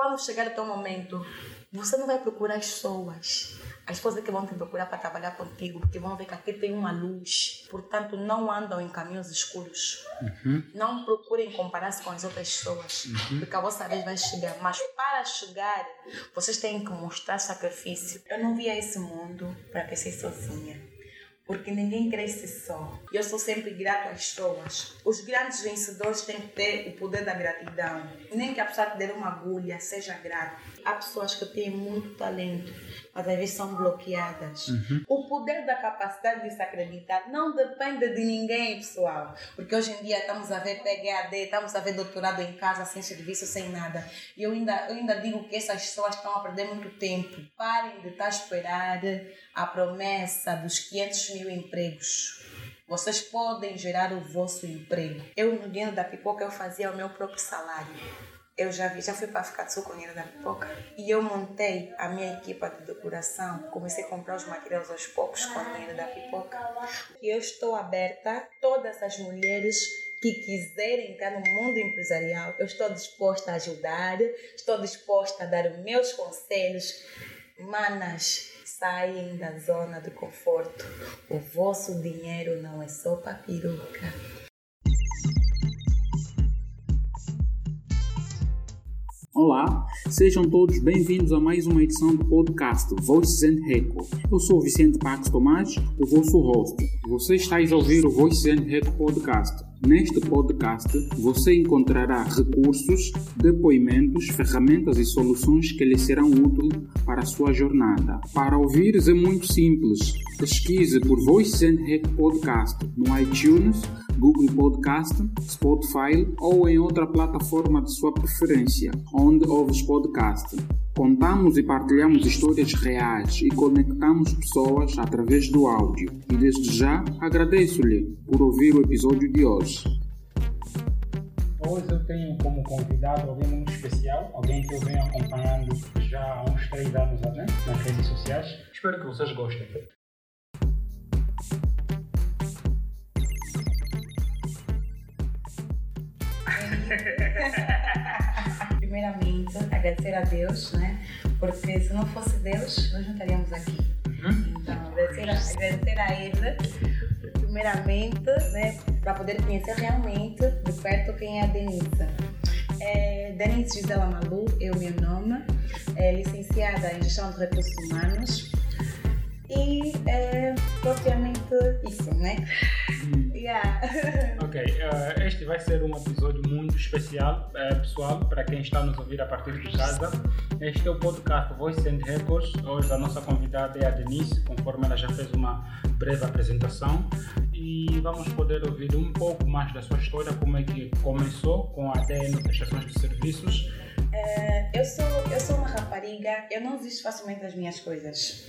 quando chegar o teu momento, você não vai procurar as pessoas. As pessoas é que vão te procurar para trabalhar contigo, porque vão ver que aqui tem uma luz. Portanto, não andam em caminhos escuros. Uhum. Não procurem comparar-se com as outras pessoas, Uhum. porque a vossa vez vai chegar. Mas para chegar, vocês têm que mostrar sacrifício. Eu não via esse mundo para crescer sozinha. Porque ninguém cresce só. Eu sou sempre grato às pessoas. Os grandes vencedores têm que ter o poder da gratidão. Nem que a pessoa te dê uma agulha, seja grato. Há pessoas que têm muito talento, às vezes são bloqueadas. O poder da capacidade de se acreditar não depende de ninguém, pessoal. Porque hoje em dia estamos a ver PHD, estamos a ver doutorado em casa, sem serviço, sem nada. E eu ainda, eu ainda digo que essas pessoas estão a perder muito tempo. Parem de estar a esperar a promessa dos 500 mil empregos. Vocês podem gerar o vosso emprego. Eu, no dinheiro da pipoca, eu fazia o meu próprio salário. Eu já vi, já fui para ficar o dinheiro da pipoca. E eu montei a minha equipa de decoração. Comecei a comprar os materiais aos poucos com o dinheiro da pipoca. E eu estou aberta a todas as mulheres que quiserem entrar no mundo empresarial. Eu estou disposta a ajudar, estou disposta a dar os meus conselhos. Manas, saem da zona de conforto. O vosso dinheiro não é só para peruca. Olá, sejam todos bem-vindos a mais uma edição do podcast Voices and Reco. Eu sou Vicente Pax Tomás, o vosso host. Você está a ouvir o Voices and Reco podcast. Neste podcast, você encontrará recursos, depoimentos, ferramentas e soluções que lhe serão úteis para a sua jornada. Para ouvires é muito simples. Pesquise por Voices and Reco podcast no iTunes, Google Podcast, Spotify ou em outra plataforma de sua preferência, onde ouves podcast. Contamos e partilhamos histórias reais e conectamos pessoas através do áudio. E desde já agradeço-lhe por ouvir o episódio de hoje. Hoje eu tenho como convidado alguém muito especial, alguém que eu venho acompanhando já há uns três anos né, nas redes sociais. Espero que vocês gostem. Primeiramente, agradecer a Deus, né? Porque se não fosse Deus, nós não estaríamos aqui. Então, agradecer a, agradecer a Ele, primeiramente, né? Para poder conhecer realmente de perto quem é a Denise. É, Denise Gisela Malu é o meu nome, é licenciada em Gestão de Recursos Humanos e é propriamente isso, né? Yeah. Ok, eh, este vai ser um episódio muito especial, eh, pessoal, para quem está nos ouvir a partir de casa. Este é o podcast Voice and Records. Hoje a nossa convidada é a Denise, conforme ela já fez uma breve apresentação. E vamos poder ouvir um pouco mais da sua história, como é que começou com a ADN Prestações de Serviços. É, eu sou, eu sou uma rapariga, eu não desisto facilmente das minhas coisas.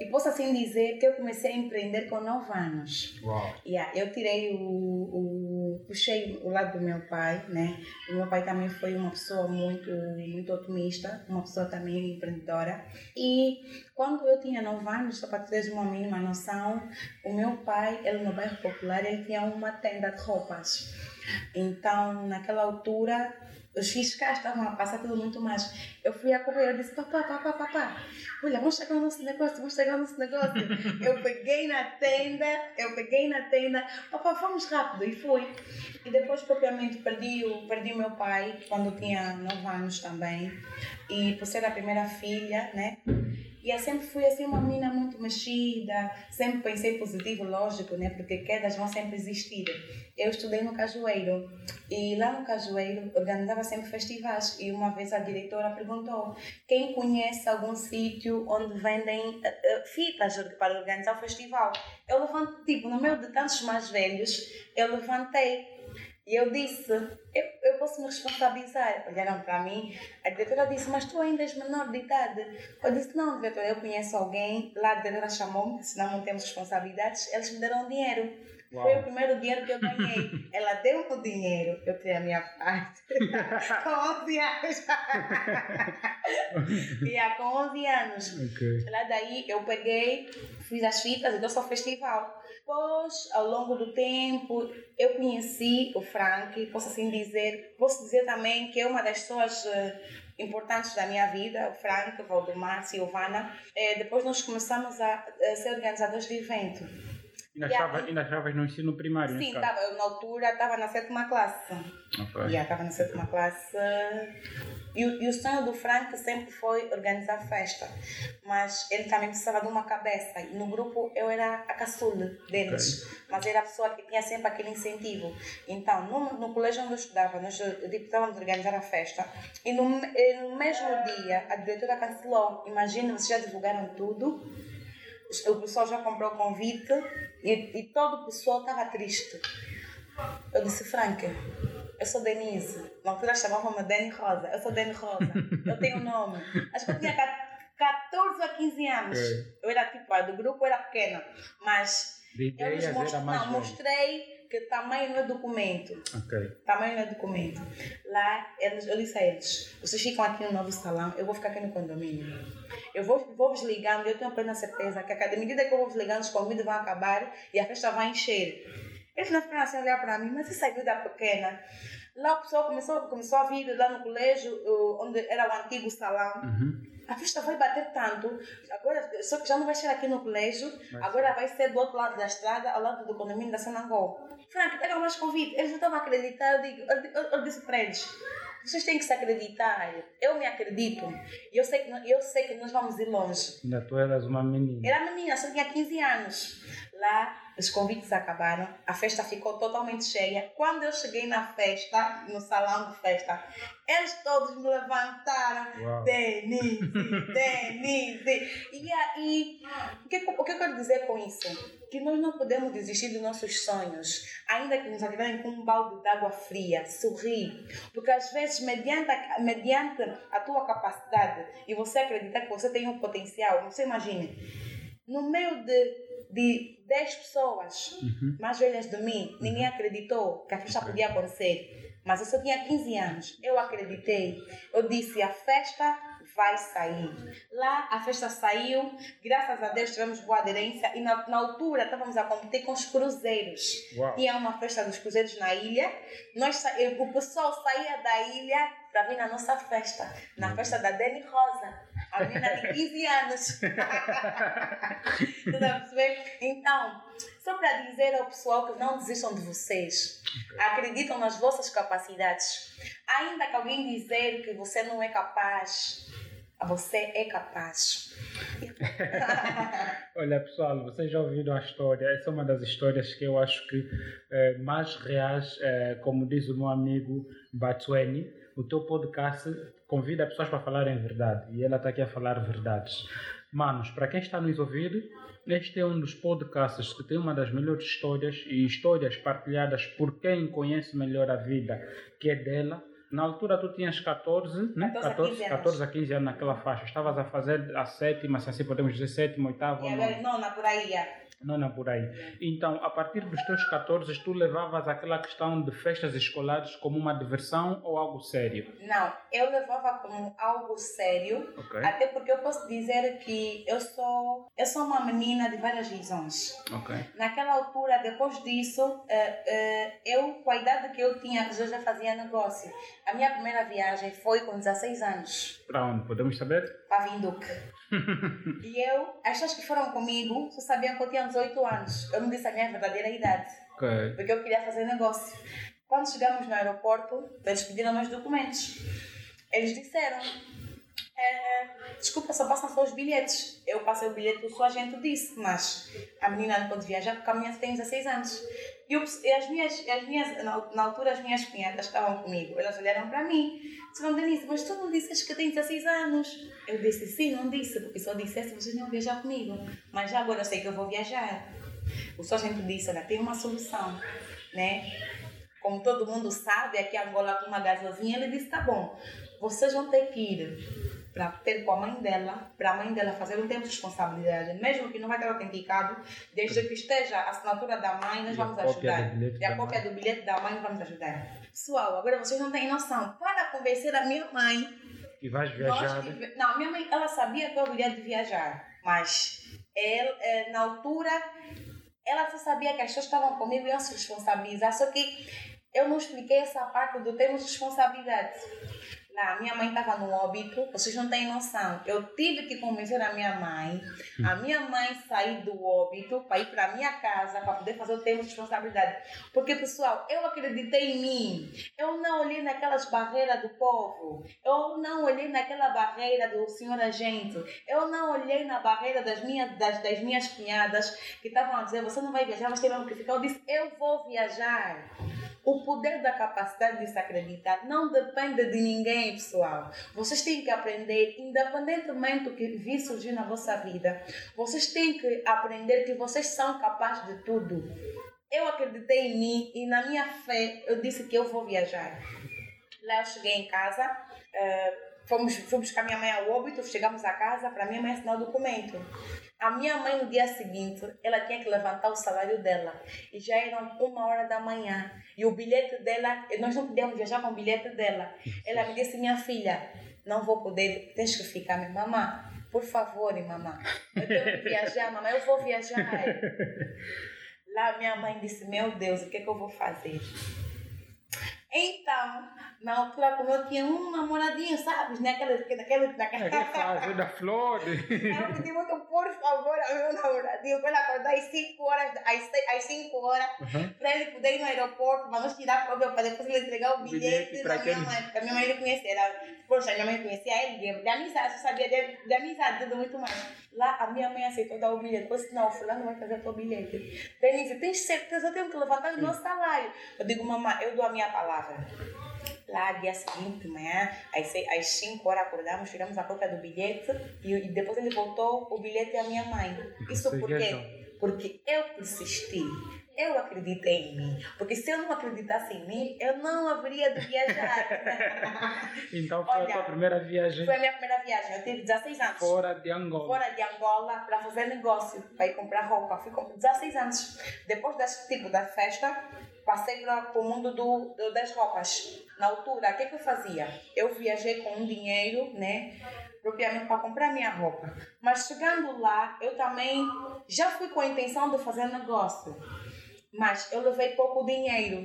E posso assim dizer que eu comecei a empreender com 9 anos. Uau! Yeah, eu tirei o, o. puxei o lado do meu pai, né? O meu pai também foi uma pessoa muito, muito otimista, uma pessoa também empreendedora. E quando eu tinha 9 anos, só para teres uma mínima noção, o meu pai, ele no bairro popular, ele tinha uma tenda de roupas. Então, naquela altura, os fiscais estavam a passar tudo muito mais. Eu fui a correr, eu disse, papá, papá, papá, olha, vamos chegar no nosso negócio, vamos chegar no nosso negócio. eu peguei na tenda, eu peguei na tenda, papá, vamos rápido, e fui. E depois, propriamente, perdi o, perdi meu pai, quando tinha 9 anos também. E por ser a primeira filha, né? E eu sempre fui assim uma menina muito mexida, sempre pensei positivo, lógico, né? Porque quedas vão sempre existir. Eu estudei no Cajueiro e lá no Cajueiro organizava sempre festivais e uma vez a diretora perguntou quem conhece algum sítio onde vendem eh, eh, fitas para organizar o festival. Eu levantei, tipo, no meio de tantos mais velhos, eu levantei e eu disse, eu, eu posso me responsabilizar. Olharam para mim, a diretora disse, mas tu ainda és menor de idade. Eu disse, não, diretora, eu conheço alguém. Lá a diretora chamou-me, senão não temos responsabilidades. Eles me deram dinheiro. Uau. Foi o primeiro dinheiro que eu ganhei. Ela deu o dinheiro, eu tirei a minha parte. com 11 anos. yeah, com 11 anos. Ok. Lá daí eu peguei, fiz as fitas e dou ao festival. Depois, ao longo do tempo, eu conheci o Frank, posso assim dizer, posso dizer também que é uma das pessoas eh, importantes da minha vida, o Frank, o Valdemar, Silvana. É, depois nós começamos a ser organizadores de evento. Ainda, estavas, ainda estavas no ensino primário? Sim, tava, eu, na altura estava na sétima classe. Ok. Yeah, estava na sétima classe. E, o- e o sonho do Frank sempre foi organizar festa. Mas ele também precisava de uma cabeça. E no grupo eu era a caçula deles. Mas era a pessoa que tinha sempre aquele incentivo. Então, no, no colégio onde eu estudava, nós a organizar a festa. E no, no mesmo dia, a diretora cancelou. Imagina, vocês já divulgaram tudo. O pessoal já comprou o convite e, e todo o pessoal estava triste. Eu disse, Frank, eu sou Denise. Na altura chamavam-me Dani Rosa. Eu sou Dani Rosa. Eu tenho um nome. Acho que eu tinha ca- 14 a 15 anos. Ok. Eu era tipo, do grupo era pequena. Mas De eu lhes mais não, mostrei que tamanho não é documento. Ok. Tamanho não é documento. Lá, eles, eu disse a eles: vocês ficam aqui no novo salão, eu vou ficar aqui no condomínio. Eu vou, vou vos ligando, eu tenho plena certeza que a cada medida que eu vou vos ligando, os convites vão acabar e a festa vai encher. Eles não ficaram assim olhar para mim, mas essa vida pequena. Lá o pessoal começou, começou a vir lá no colégio, onde era o antigo salão. Uhum. A festa vai bater tanto, agora, só que já não vai ser aqui no colégio, Vai agora vai ser do outro lado da estrada, ao lado do condomínio da Sanangol. Frank, pega mais convite. Eles não estavam a acreditar, eu, digo, eu, eu, disse para eles, vocês têm que se acreditar, eu me acredito, e eu sei que, eu sei que nós vamos ir longe. Ainda tu eras uma menina. Era menina, só tinha 15 anos. Lá, os convites acabaram, a festa ficou totalmente cheia. Quando eu cheguei na festa, no salão de festa, eles todos me levantaram. Uau. Denise, Denise. E aí, o que, o que eu quero dizer com isso? Que nós não podemos desistir dos nossos sonhos, ainda que nos agradem com um balde de água fria, sorrir. Porque às vezes, mediante a, mediante a tua capacidade e você acreditar que você tem um potencial, você imagine, no meio de, de 10 pessoas Uhum. mais velhas de mim, ninguém acreditou que a festa Ok. podia acontecer. Mas eu só tinha 15 anos. Eu acreditei. Eu disse: a festa vai sair. Lá a festa saiu. Graças a Deus tivemos boa aderência. E na, na altura estávamos a competir com os cruzeiros. Uau. Tinha uma festa dos cruzeiros na ilha. Nós, o pessoal saía da ilha para vir na nossa festa. Na festa da Dani Rosa. A menina de 15 anos. A perceber? Então, só para dizer ao pessoal que não desistam de vocês. Acreditam nas vossas capacidades. Ainda que alguém dizer que você não é capaz, você é capaz. Olha, pessoal, vocês já ouviram a história. Essa é uma das histórias que eu acho que eh, mais reais, eh, como diz o meu amigo Batsueni. O teu podcast convida pessoas para falarem verdade e ela está aqui a falar verdades. Manos, para quem está a nos ouvir, este é um dos podcasts que tem uma das melhores histórias e histórias partilhadas por quem conhece melhor a vida, que é dela. Na altura tu tinhas 14, né? 14 a 15 anos. 14 a 15 anos naquela faixa. Estavas a fazer a sétima, se assim podemos dizer, sétima, oitava, E nona. agora, não, na por aí. é. Não, não, por aí. Então, a partir dos teus 14, tu levavas aquela questão de festas escolares como uma diversão ou algo sério? Não, eu levava como algo sério, Ok. até porque eu posso dizer que eu sou, eu sou uma menina de várias visões. Ok. Naquela altura, depois disso, eh, eh, eu, com a idade que eu tinha, eu já fazia negócio. A minha primeira viagem foi com 16 anos, Para onde? Podemos saber? para Vinduque. e eu, as pessoas que foram comigo, só sabiam que eu tinha 18 anos. Eu não disse a minha verdadeira idade, Ok. porque eu queria fazer negócio. Quando chegamos no aeroporto, eles pediram meus documentos. Eles disseram, eh, desculpa, só passam só os bilhetes. Eu passei o bilhete, o seu agente disse, mas a menina não pode viajar porque a menina tem 16 anos. E, eu, e as minhas, as minhas na, na altura, as minhas cunhadas estavam comigo. Elas olharam para mim. Disseram, Denise, mas tu não disseste que tem 16 anos? Eu disse, sim, não disse, porque se eu dissesse, vocês não iam viajar comigo. Mas já agora eu sei que eu vou viajar. O seu agente disse, olha, tem uma solução, né? Como todo mundo sabe, aqui em Angola com uma gasozinha, ele disse, tá bom, vocês vão ter que ir para ter com a mãe dela, para a mãe dela fazer um tempo de responsabilidade, mesmo que não vai estar autenticado, desde que esteja a assinatura da mãe, nós E vamos ajudar. E a cópia mãe. do bilhete da mãe, vamos ajudar. Pessoal, agora vocês não têm noção. Para convencer a minha mãe E vais nós viajar? tive- Não, minha mãe, ela sabia que eu queria de viajar, mas ela, eh, na altura, ela só sabia que as pessoas estavam comigo e iam se responsabilizar, só que eu não expliquei essa parte do termos responsabilidade. Lá, minha mãe estava no óbito, vocês não têm noção. Eu tive que convencer a minha mãe, a minha mãe sair do óbito para ir para minha casa para poder fazer o termo de responsabilidade. Porque, pessoal, eu acreditei em mim. Eu não olhei naquelas barreiras do povo. Eu não olhei naquela barreira do senhor agente. Eu não olhei na barreira das minhas, das, das minhas cunhadas que estavam a dizer: você não vai viajar, você tem mesmo que ficar. Eu disse: eu vou viajar. O poder da capacidade de se acreditar não depende de ninguém, pessoal. Vocês têm que aprender, independentemente do que vir surgir na vossa vida, vocês têm que aprender que vocês são capazes de tudo. Eu acreditei em mim e na minha fé eu disse que eu vou viajar. Lá eu cheguei em casa, uh, fomos, fomos buscar minha mãe ao óbito, chegamos a casa para minha mãe assinar o documento. A minha mãe, no dia seguinte, ela tinha que levantar o salário dela. E já eram uma hora da manhã. E o bilhete dela, nós não podíamos viajar com o bilhete dela. Ela me disse, minha filha, não vou poder, tens que ficar. Minha mamãe, por favor, mamãe, eu tenho que viajar, mamãe, eu vou viajar. Lá minha mãe disse, meu Deus, o que, é que eu vou fazer? Então, na altura, como eu tinha um namoradinho, sabe? Naquela, naquela, naquela... É fase da flor. eu pedi muito, por favor, ao meu namoradinho, para ele acordar às 5 horas, às 5 horas, uhum. para ele poder ir no aeroporto, para nós tirar prova, para depois ele entregar o bilhete, bilhete para minha mãe, porque a minha mãe ele conhecia, era, poxa, minha mãe conhecia ele, de amizade, eu sabia de, de amizade, tudo muito mais. Lá, a minha mãe aceitou dar o bilhete, depois, não, fulano vai fazer o teu bilhete. Denise, tens certeza, eu tenho que levantar o meu salário. Eu digo, mamãe, eu dou a minha palavra. Lá, dia seguinte, de manhã, às 5 horas acordamos, tiramos a cópia do bilhete e, e, depois ele voltou o bilhete à minha mãe. Isso por quê? Porque eu persisti. Eu acreditei em mim. Porque se eu não acreditasse em mim, eu não haveria de viajar. então foi Olha, a tua primeira viagem? Foi a minha primeira viagem. Eu tive 16 anos. Fora de Angola. Fora de Angola para fazer negócio, para ir comprar roupa. Fui com 16 anos. Depois desse tipo da festa, passei para o mundo do, do, das roupas. Na altura, o que, que eu fazia? Eu viajei com um dinheiro, né? Propriamente para comprar minha roupa. Mas chegando lá, eu também já fui com a intenção de fazer negócio. Mas eu levei pouco dinheiro.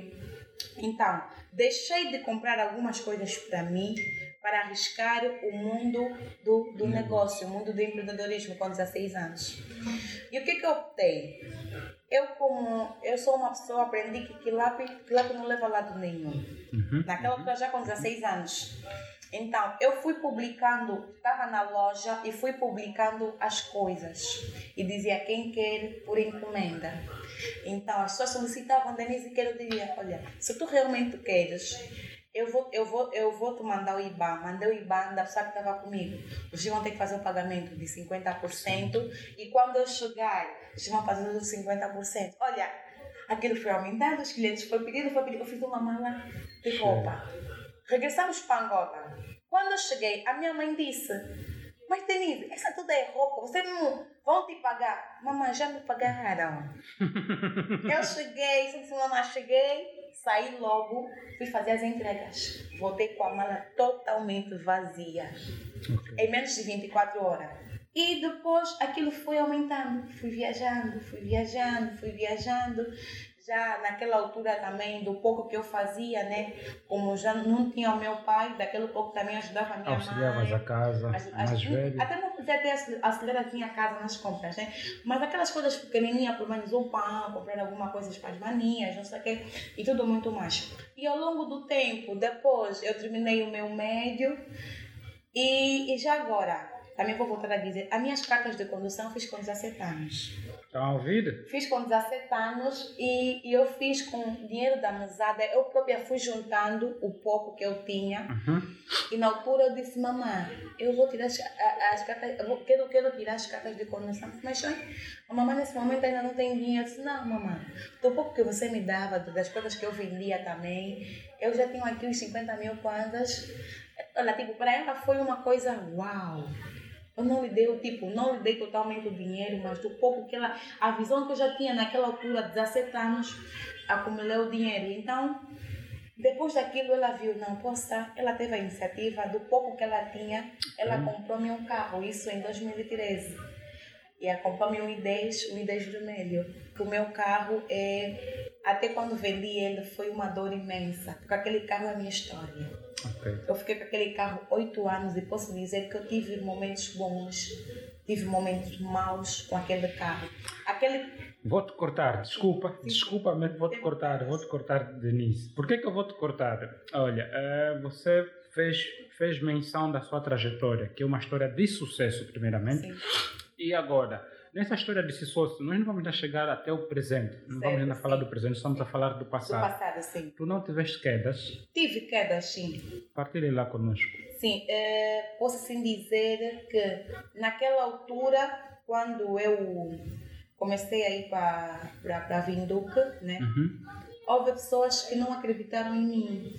Então, deixei de comprar algumas coisas para mim para arriscar o mundo do, do negócio, o mundo do empreendedorismo com 16 anos. E o que, que eu optei? Eu, como eu sou uma pessoa, aprendi que quilape, quilape não leva a lado nenhum. Uhum, Naquela altura, já com 16 anos. Então, eu fui publicando, estava na loja e fui publicando as coisas. E dizia quem quer por encomenda. Então, as pessoas solicitavam, Denise, quero dizer, olha, se tu realmente queres, eu vou, eu vou, eu vou te mandar o IBAN. Mandei o IBAN da pessoa que estava comigo. Os vão ter que fazer o pagamento de 50%. E quando eu chegar, eles vão fazer os 50%. Olha, aquilo foi aumentando, os clientes foi pedido, foi pedido. Eu fiz uma mala de roupa. Regressamos para Angola. Quando eu cheguei, a minha mãe disse: Mas Denise, essa tudo é roupa, você não vão te pagar? Mamãe, já me pagaram. eu cheguei, disse, mamãe, cheguei saí logo, fui fazer as entregas. Voltei com a mala totalmente vazia. Okay. Em menos de 24 horas. E depois aquilo foi aumentando. Fui viajando, fui viajando, fui viajando já naquela altura também, do pouco que eu fazia, né? Como já não tinha o meu pai, daquele pouco também ajudava a minha Auxiliavas mãe. a casa, as, as, mais velha. Até não podia ter acelerado a casa nas compras, né? Mas aquelas coisas pequenininhas, pelo menos um pão, comprar alguma coisa para as maninhas, não sei o quê, e tudo muito mais. E ao longo do tempo, depois eu terminei o meu médio, e, e já agora, também vou voltar a dizer, as minhas cartas de condução fiz com 17 anos. Estão a ouvir? Fiz com 17 anos e, e, eu fiz com dinheiro da mesada. Eu própria fui juntando o pouco que eu tinha. Uhum. E na altura eu disse, mamãe, eu vou tirar as, as cartas, eu vou, quero, quero tirar as cartas de condução. Mas a mamãe nesse momento ainda não tem dinheiro. Eu disse, não, mamãe, do pouco que você me dava, das coisas que eu vendia também, eu já tenho aqui os 50 mil kwanzas. Olha, tipo, para ela foi uma coisa uau. Eu não lhe dei o tipo, não lhe dei totalmente o dinheiro, mas do pouco que ela, a visão que eu já tinha naquela altura, 17 anos, acumulei o dinheiro. Então, depois daquilo ela viu, não, poxa, ela teve a iniciativa, do pouco que ela tinha, ela comprou-me um carro, isso em 2013. E acompanha o I10, o I10 vermelho. Que o meu carro é. Até quando vendi ele foi uma dor imensa, porque aquele carro é a minha história. Ok. Eu fiquei com aquele carro oito anos e posso dizer que eu tive momentos bons, tive momentos maus com aquele carro. Aquele Vou-te cortar, desculpa, desculpa, mas vou-te cortar, vou-te cortar, Denise. Por que que eu vou-te cortar? Olha, eh, você fez, fez menção da sua trajetória, que é uma história de sucesso, primeiramente. Sim. E agora, nessa história de sucesso, nós não vamos ainda chegar até o presente. Não vamos Certo, ainda falar sim. do presente, estamos a falar do do passado. passado, sim. Tu não tiveste quedas? Tive quedas, sim. Partilhe lá conosco. Sim, eh, posso assim dizer que naquela altura, quando eu comecei a ir para a Vinduque, né, Uhum. houve pessoas que não acreditaram em mim.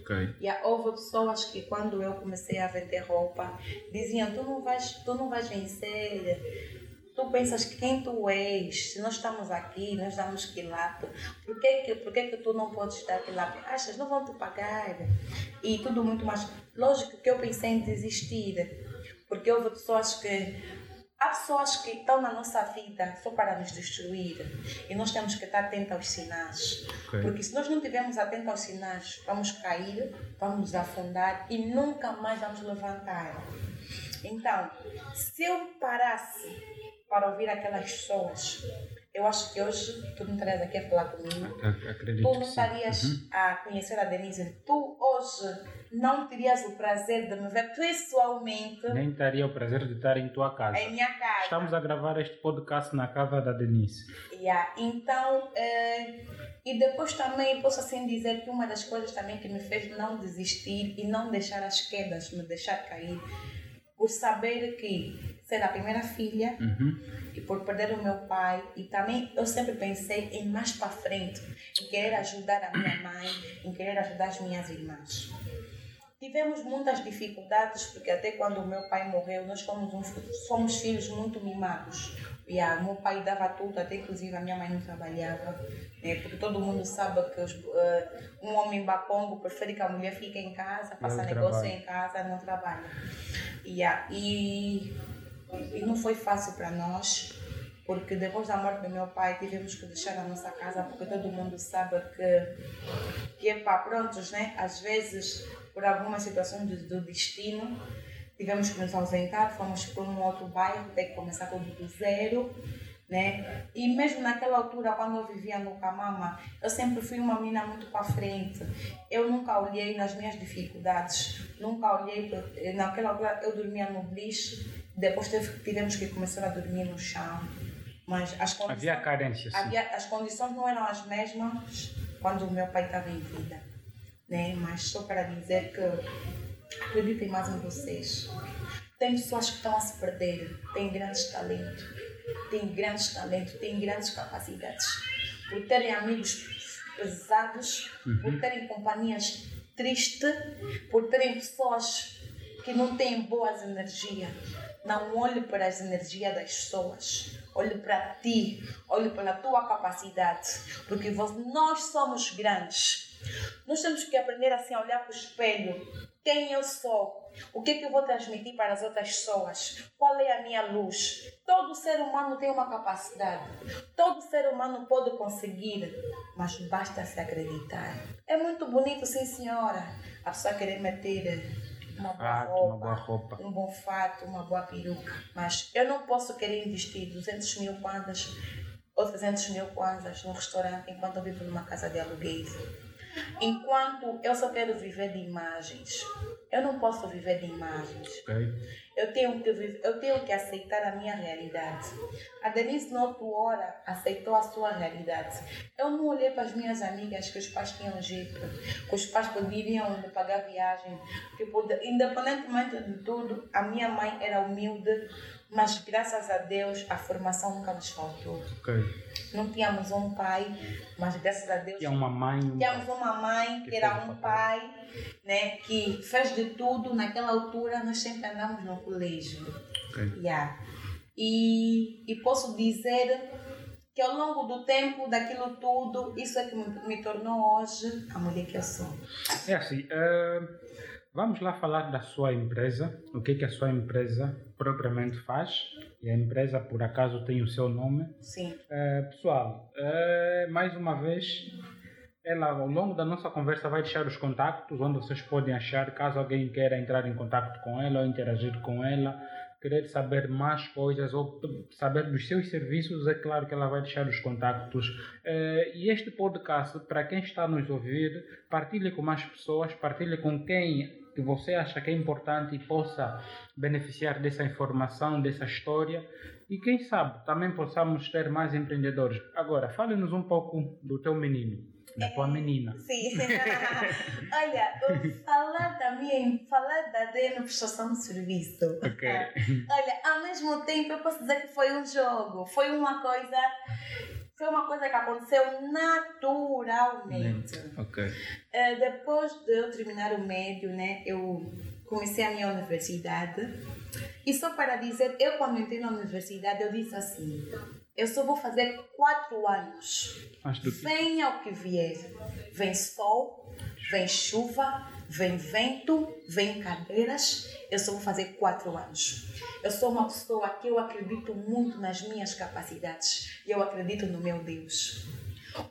Ok. E houve pessoas que quando eu comecei a vender roupa, diziam, tu não vais, tu não vais vencer. Tu pensas que quem tu és, se nós estamos aqui, nós damos quilape, por que, que, por que, que tu não podes dar quilape? Achas, não vão te pagar. E tudo muito mais. Lógico que eu pensei em desistir, porque houve pessoas que. Há pessoas que estão na nossa vida só para nos destruir e nós temos que estar atentos aos sinais. Ok. Porque se nós não estivermos atentos aos sinais, vamos cair, vamos nos afundar e nunca mais vamos levantar. Então, se eu parasse para ouvir aquelas pessoas, eu acho que hoje tu não estarias aqui a falar comigo. Ac- Acredito Tu não estarias Uhum. a conhecer a Denise. Tu hoje não terias o prazer de me ver pessoalmente Nem teria o prazer de estar em tua casa. em minha casa. Estamos a gravar este podcast na casa da Denise. Yeah. Então, eh, e depois também posso assim dizer que uma das coisas também que me fez não desistir e não deixar as quedas me deixar cair, por saber que ser a primeira filha Uhum. e por perder o meu pai e também eu sempre pensei em mais para frente, em querer ajudar a minha mãe, em querer ajudar as minhas irmãs. Tivemos muitas dificuldades porque até quando o meu pai morreu nós fomos um, somos filhos muito mimados. E o meu pai dava tudo, até inclusive a minha mãe não trabalhava, né? porque todo mundo sabe que os, eh, um homem bacongo prefere que a mulher fique em casa, faça ele negócio trabalha. em casa, não trabalha. Yeah. E, e não foi fácil para nós, porque depois da morte do meu pai tivemos que deixar a nossa casa, porque todo mundo sabe que, que é para prontos, né? Às vezes, por algumas situações do, do destino, tivemos que nos ausentar, fomos para um outro bairro, ter que começar tudo do zero. Né? E mesmo naquela altura, quando eu vivia no Camama, eu sempre fui uma menina muito para frente. Eu nunca olhei nas minhas dificuldades, nunca olhei. pra- Naquela altura, eu dormia no beliche, depois teve- tivemos que começar a dormir no chão. Mas as condições, Havia carência, sim. havia- as condições não eram as mesmas quando o meu pai estava em vida. Né? Mas só para dizer que acreditem mais em vocês. Tem pessoas que estão a se perder, têm grandes talentos, têm grandes talentos, têm grandes capacidades. Por terem amigos pesados, por terem companhias tristes, por terem pessoas que não têm boas energias. Não olhe para as energias das pessoas. Olhe para ti, olhe pela tua capacidade, porque nós somos grandes. Nós temos que aprender assim a olhar para o espelho. Quem eu sou? O que é que eu vou transmitir para as outras pessoas? Qual é a minha luz? Todo ser humano tem uma capacidade. Todo ser humano pode conseguir, mas basta se acreditar. É muito bonito, sim, senhora. A pessoa querer meter uma boa Fato, roupa, uma boa roupa. um bom fato, uma boa peruca. Mas eu não posso querer investir 200 mil kwanzas ou 300 mil kwanzas num restaurante enquanto eu vivo numa casa de aluguéis. Enquanto eu só quero viver de imagens. Eu não posso viver de imagens. Ok? Eu tenho que viver, eu tenho que aceitar a minha realidade. A Denise, na outra hora, aceitou a sua realidade. Eu não olhei para as minhas amigas que os pais tinham jeito, que os pais poderiam pagar viagem, que independentemente de tudo, a minha mãe era humilde, mas graças a Deus a formação nunca nos faltou. Ok. Não tínhamos um pai, mas graças a Deus Tinha uma mãe. Tínhamos uma mãe que Que era um pai, né, que fez de tudo. Naquela altura nós sempre andamos no colégio. Ok. Yeah. E, e posso dizer que ao longo do tempo, daquilo tudo, isso é que me, me tornou hoje a mulher que eu sou. É assim, eh, vamos lá falar da sua empresa, o que, que a sua empresa propriamente faz E a empresa, por acaso, tem o seu nome. Sim. É, pessoal, é, mais uma vez, ela ao longo da nossa conversa vai deixar os contactos onde vocês podem achar, caso alguém queira entrar em contato com ela ou interagir com ela, querer saber mais coisas ou saber dos seus serviços, é claro que ela vai deixar os contactos. É, e este podcast, para quem está nos ouvir, partilhe com mais pessoas, partilhe com quem que você acha que é importante e possa beneficiar dessa informação, dessa história. E quem sabe também possamos ter mais empreendedores. Agora, fale-nos um pouco do teu menino, da tua menina. Sim. Olha, falar da minha, falar da Adriana prestação de serviço. Ok. Olha, ao mesmo tempo eu posso dizer que foi um jogo, foi uma coisa foi uma coisa que aconteceu naturalmente. Ok. Uh, depois de eu terminar o médio, né, eu comecei a minha universidade. E só para dizer, eu quando entrei na universidade, eu disse assim: eu só vou fazer quatro anos. Venha o que vier. Vem sol, vem chuva, vem vento, vem cadeiras. Eu só vou fazer quatro anos. Eu sou uma pessoa que eu acredito muito nas minhas capacidades e eu acredito no meu Deus.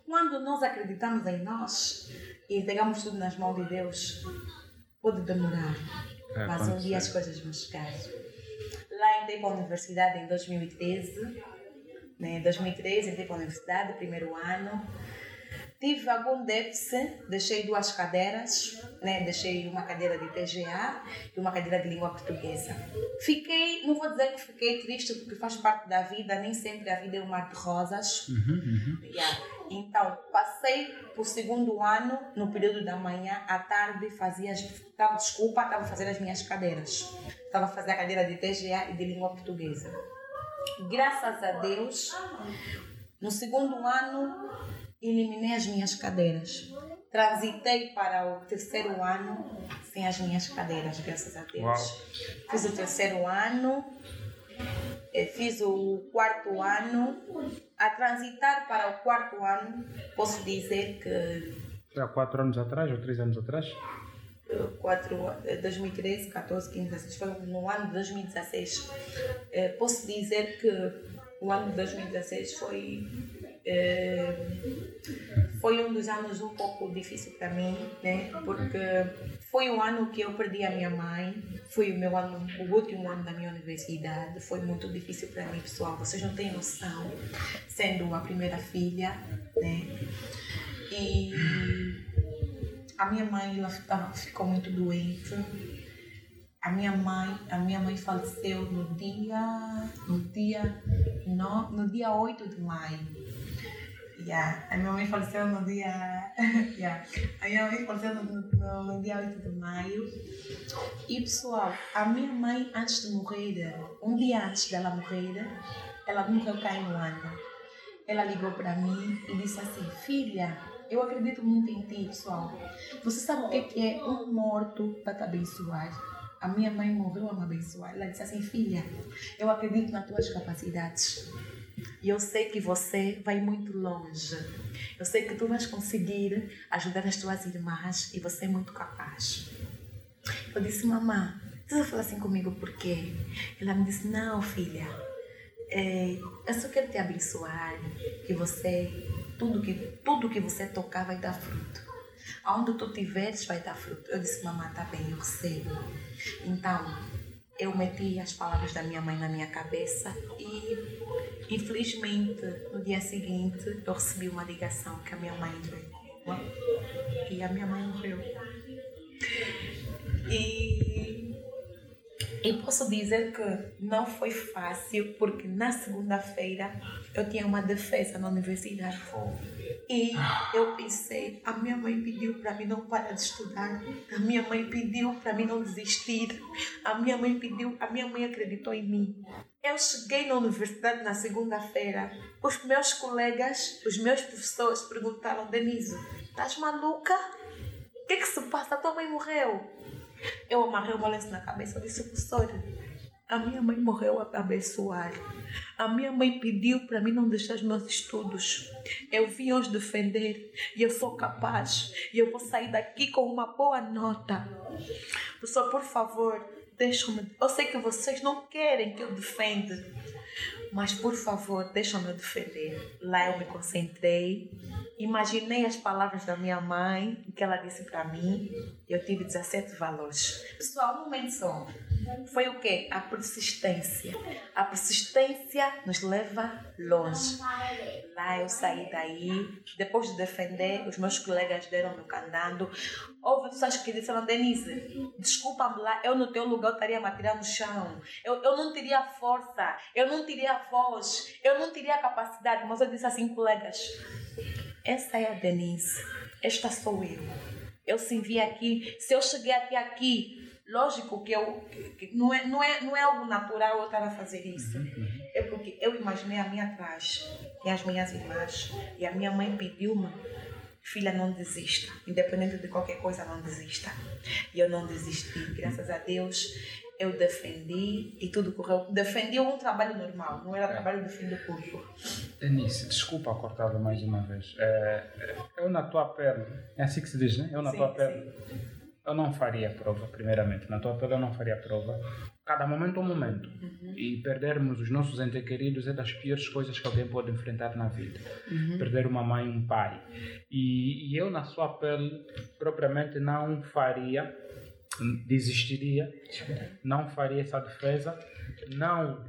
Quando nós acreditamos em nós e entregamos tudo nas mãos de Deus, pode demorar, é, mas um dia as coisas vão chegar. Lá entrei para a universidade em 2013. Né? Em 2013 entrei para a universidade, primeiro ano Tive algum déficit, deixei duas cadeiras, né? deixei uma cadeira de TGA e uma cadeira de língua portuguesa. Fiquei, não vou dizer que fiquei triste porque faz parte da vida, nem sempre a vida é um mar de rosas. Uhum, uhum. Yeah. Então, passei para o segundo ano, no período da manhã, à tarde fazia, estava, desculpa, estava fazer as minhas cadeiras. Estava fazer a cadeira de TGA e de língua portuguesa. Graças a Deus, no segundo ano eliminei as minhas cadeiras. Transitei para o terceiro ano sem as minhas cadeiras, graças a Deus. Uau. Fiz o terceiro ano, eh, fiz o quarto ano. A transitar para o quarto ano, posso dizer que. Há quatro anos atrás ou três anos atrás? 4, 2013, 14, 15, 16, foi no ano de 2016. Eh, posso dizer que o ano de 2016 foi é, foi um dos anos um pouco difícil para mim, né? Porque foi o ano que eu perdi a minha mãe, foi o meu ano, o último ano da minha universidade, foi muito difícil para mim, pessoal. Vocês não têm noção, sendo a primeira filha, né? E a minha mãe ela ficou muito doente. A minha mãe, a minha mãe faleceu no dia, no dia, no, no dia 8 de maio Yeah. A minha mãe faleceu no dia. yeah. A minha mãe faleceu no, no, no, dia 8 de maio. E pessoal, a minha mãe, antes de morrer, um dia antes dela morrer, ela morreu cá em. Ela ligou para mim e disse assim: Filha, eu acredito muito em ti, pessoal. Você sabe o que é um morto para te abençoar? A minha mãe morreu a me abençoar. Ela disse assim: Filha, eu acredito nas tuas capacidades. E eu sei que você vai muito longe. Eu sei que tu vais conseguir ajudar as tuas irmãs e você é muito capaz. Eu disse, mamãe, você falar assim comigo por quê? Ela me disse, não, filha, é, eu só quero te abençoar, que você, tudo que, tudo que você tocar vai dar fruto. Aonde tu estiveres vai dar fruto. Eu disse, mamãe, tá bem, eu recebo. Então, eu meti as palavras da minha mãe na minha cabeça e infelizmente no dia seguinte eu recebi uma ligação que a minha mãe veio e a minha mãe morreu e, e posso dizer que não foi fácil porque na segunda-feira eu tinha uma defesa na universidade e eu pensei, a minha mãe pediu para mim não parar de estudar, a minha mãe pediu para mim não desistir, a minha mãe pediu, a minha mãe acreditou em mim. Eu cheguei na universidade na segunda-feira. Os meus colegas, os meus professores perguntaram: Denise, estás maluca? O que é que se passa? Tua mãe morreu. Eu amarrei o lenço na cabeça disse: professor, a minha mãe morreu a abençoar. A minha mãe pediu para mim não deixar os meus estudos. Eu vim os defender e eu sou capaz. E eu vou sair daqui com uma boa nota. Professor, por favor, deixa-me. Eu sei que vocês não querem que eu defenda. Mas, por favor, deixa-me defender. Lá eu me concentrei, imaginei as palavras da minha mãe, que ela disse para mim. Eu tive 17 valores. Pessoal, um momento só. Foi o quê? A persistência. A persistência nos leva longe. Lá eu saí daí, depois de defender, os meus colegas deram-me o candado. Houve pessoas que disseram, Denise, desculpa-me lá, eu no teu lugar estaria me no chão. Eu, eu não teria força, eu não teria voz, eu não teria capacidade. Mas eu disse assim, colegas, essa é a Denise, esta sou eu. Eu se vi aqui, se eu cheguei até aqui, lógico que eu que não, é, não, é, não é algo natural eu estar a fazer isso. É porque eu imaginei a minha atrás e as minhas irmãs e a minha mãe pediu-me filha, não desista. Independente de qualquer coisa, não desista. E eu não desisti. Graças a Deus, eu defendi e tudo correu. Defendi um trabalho normal, não era é. trabalho de fim de curso. Denise, desculpa cortá-lo mais uma vez. É, eu na tua pele, é assim que se diz, né? Eu na sim, tua pele. Sim eu não faria prova, primeiramente. Na tua pele eu não faria prova. Cada momento é um momento. Uhum. E perdermos os nossos entes queridos é das piores coisas que alguém pode enfrentar na vida. Uhum. Perder uma mãe, um pai. E, e eu, na sua pele, propriamente não faria, desistiria, não faria essa defesa. Não.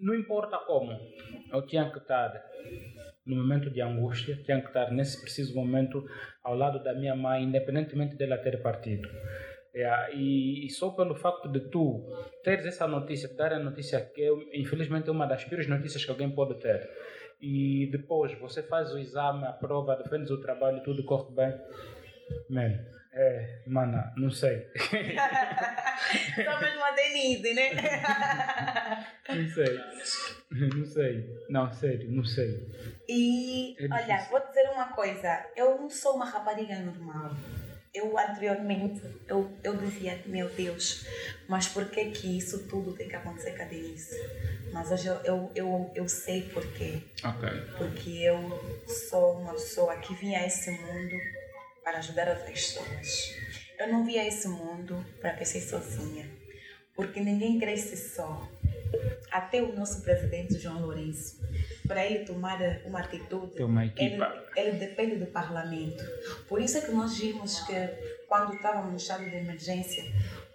Não importa como. Eu tinha que estar no momento de angústia, tinha que estar nesse preciso momento ao lado da minha mãe, independentemente dela ter partido. É, e, e, só pelo facto de tu teres essa notícia, dar a notícia que eu, infelizmente é uma das piores notícias que alguém pode ter. E depois você faz o exame, a prova, defendes o trabalho, tudo corre bem. Man, é, mana, não sei. Só mesmo uma Denise, né? não sei. Não sei. Não, sério, não sei. E, é olha, vou dizer uma coisa. Eu não sou uma rapariga normal. Eu anteriormente, eu, eu dizia, meu Deus, mas por que que isso tudo tem que acontecer com a Denise? Mas hoje eu, eu, eu, eu sei porquê. Ok. Porque eu sou uma pessoa que vinha a esse mundo para ajudar outras pessoas. Eu não via esse mundo para crescer sozinha, porque ninguém cresce só. Até o nosso presidente João Lourenço, para ele tomar uma atitude, uma ele, ele, depende do parlamento. Por isso é que nós vimos que quando estávamos no estado de emergência,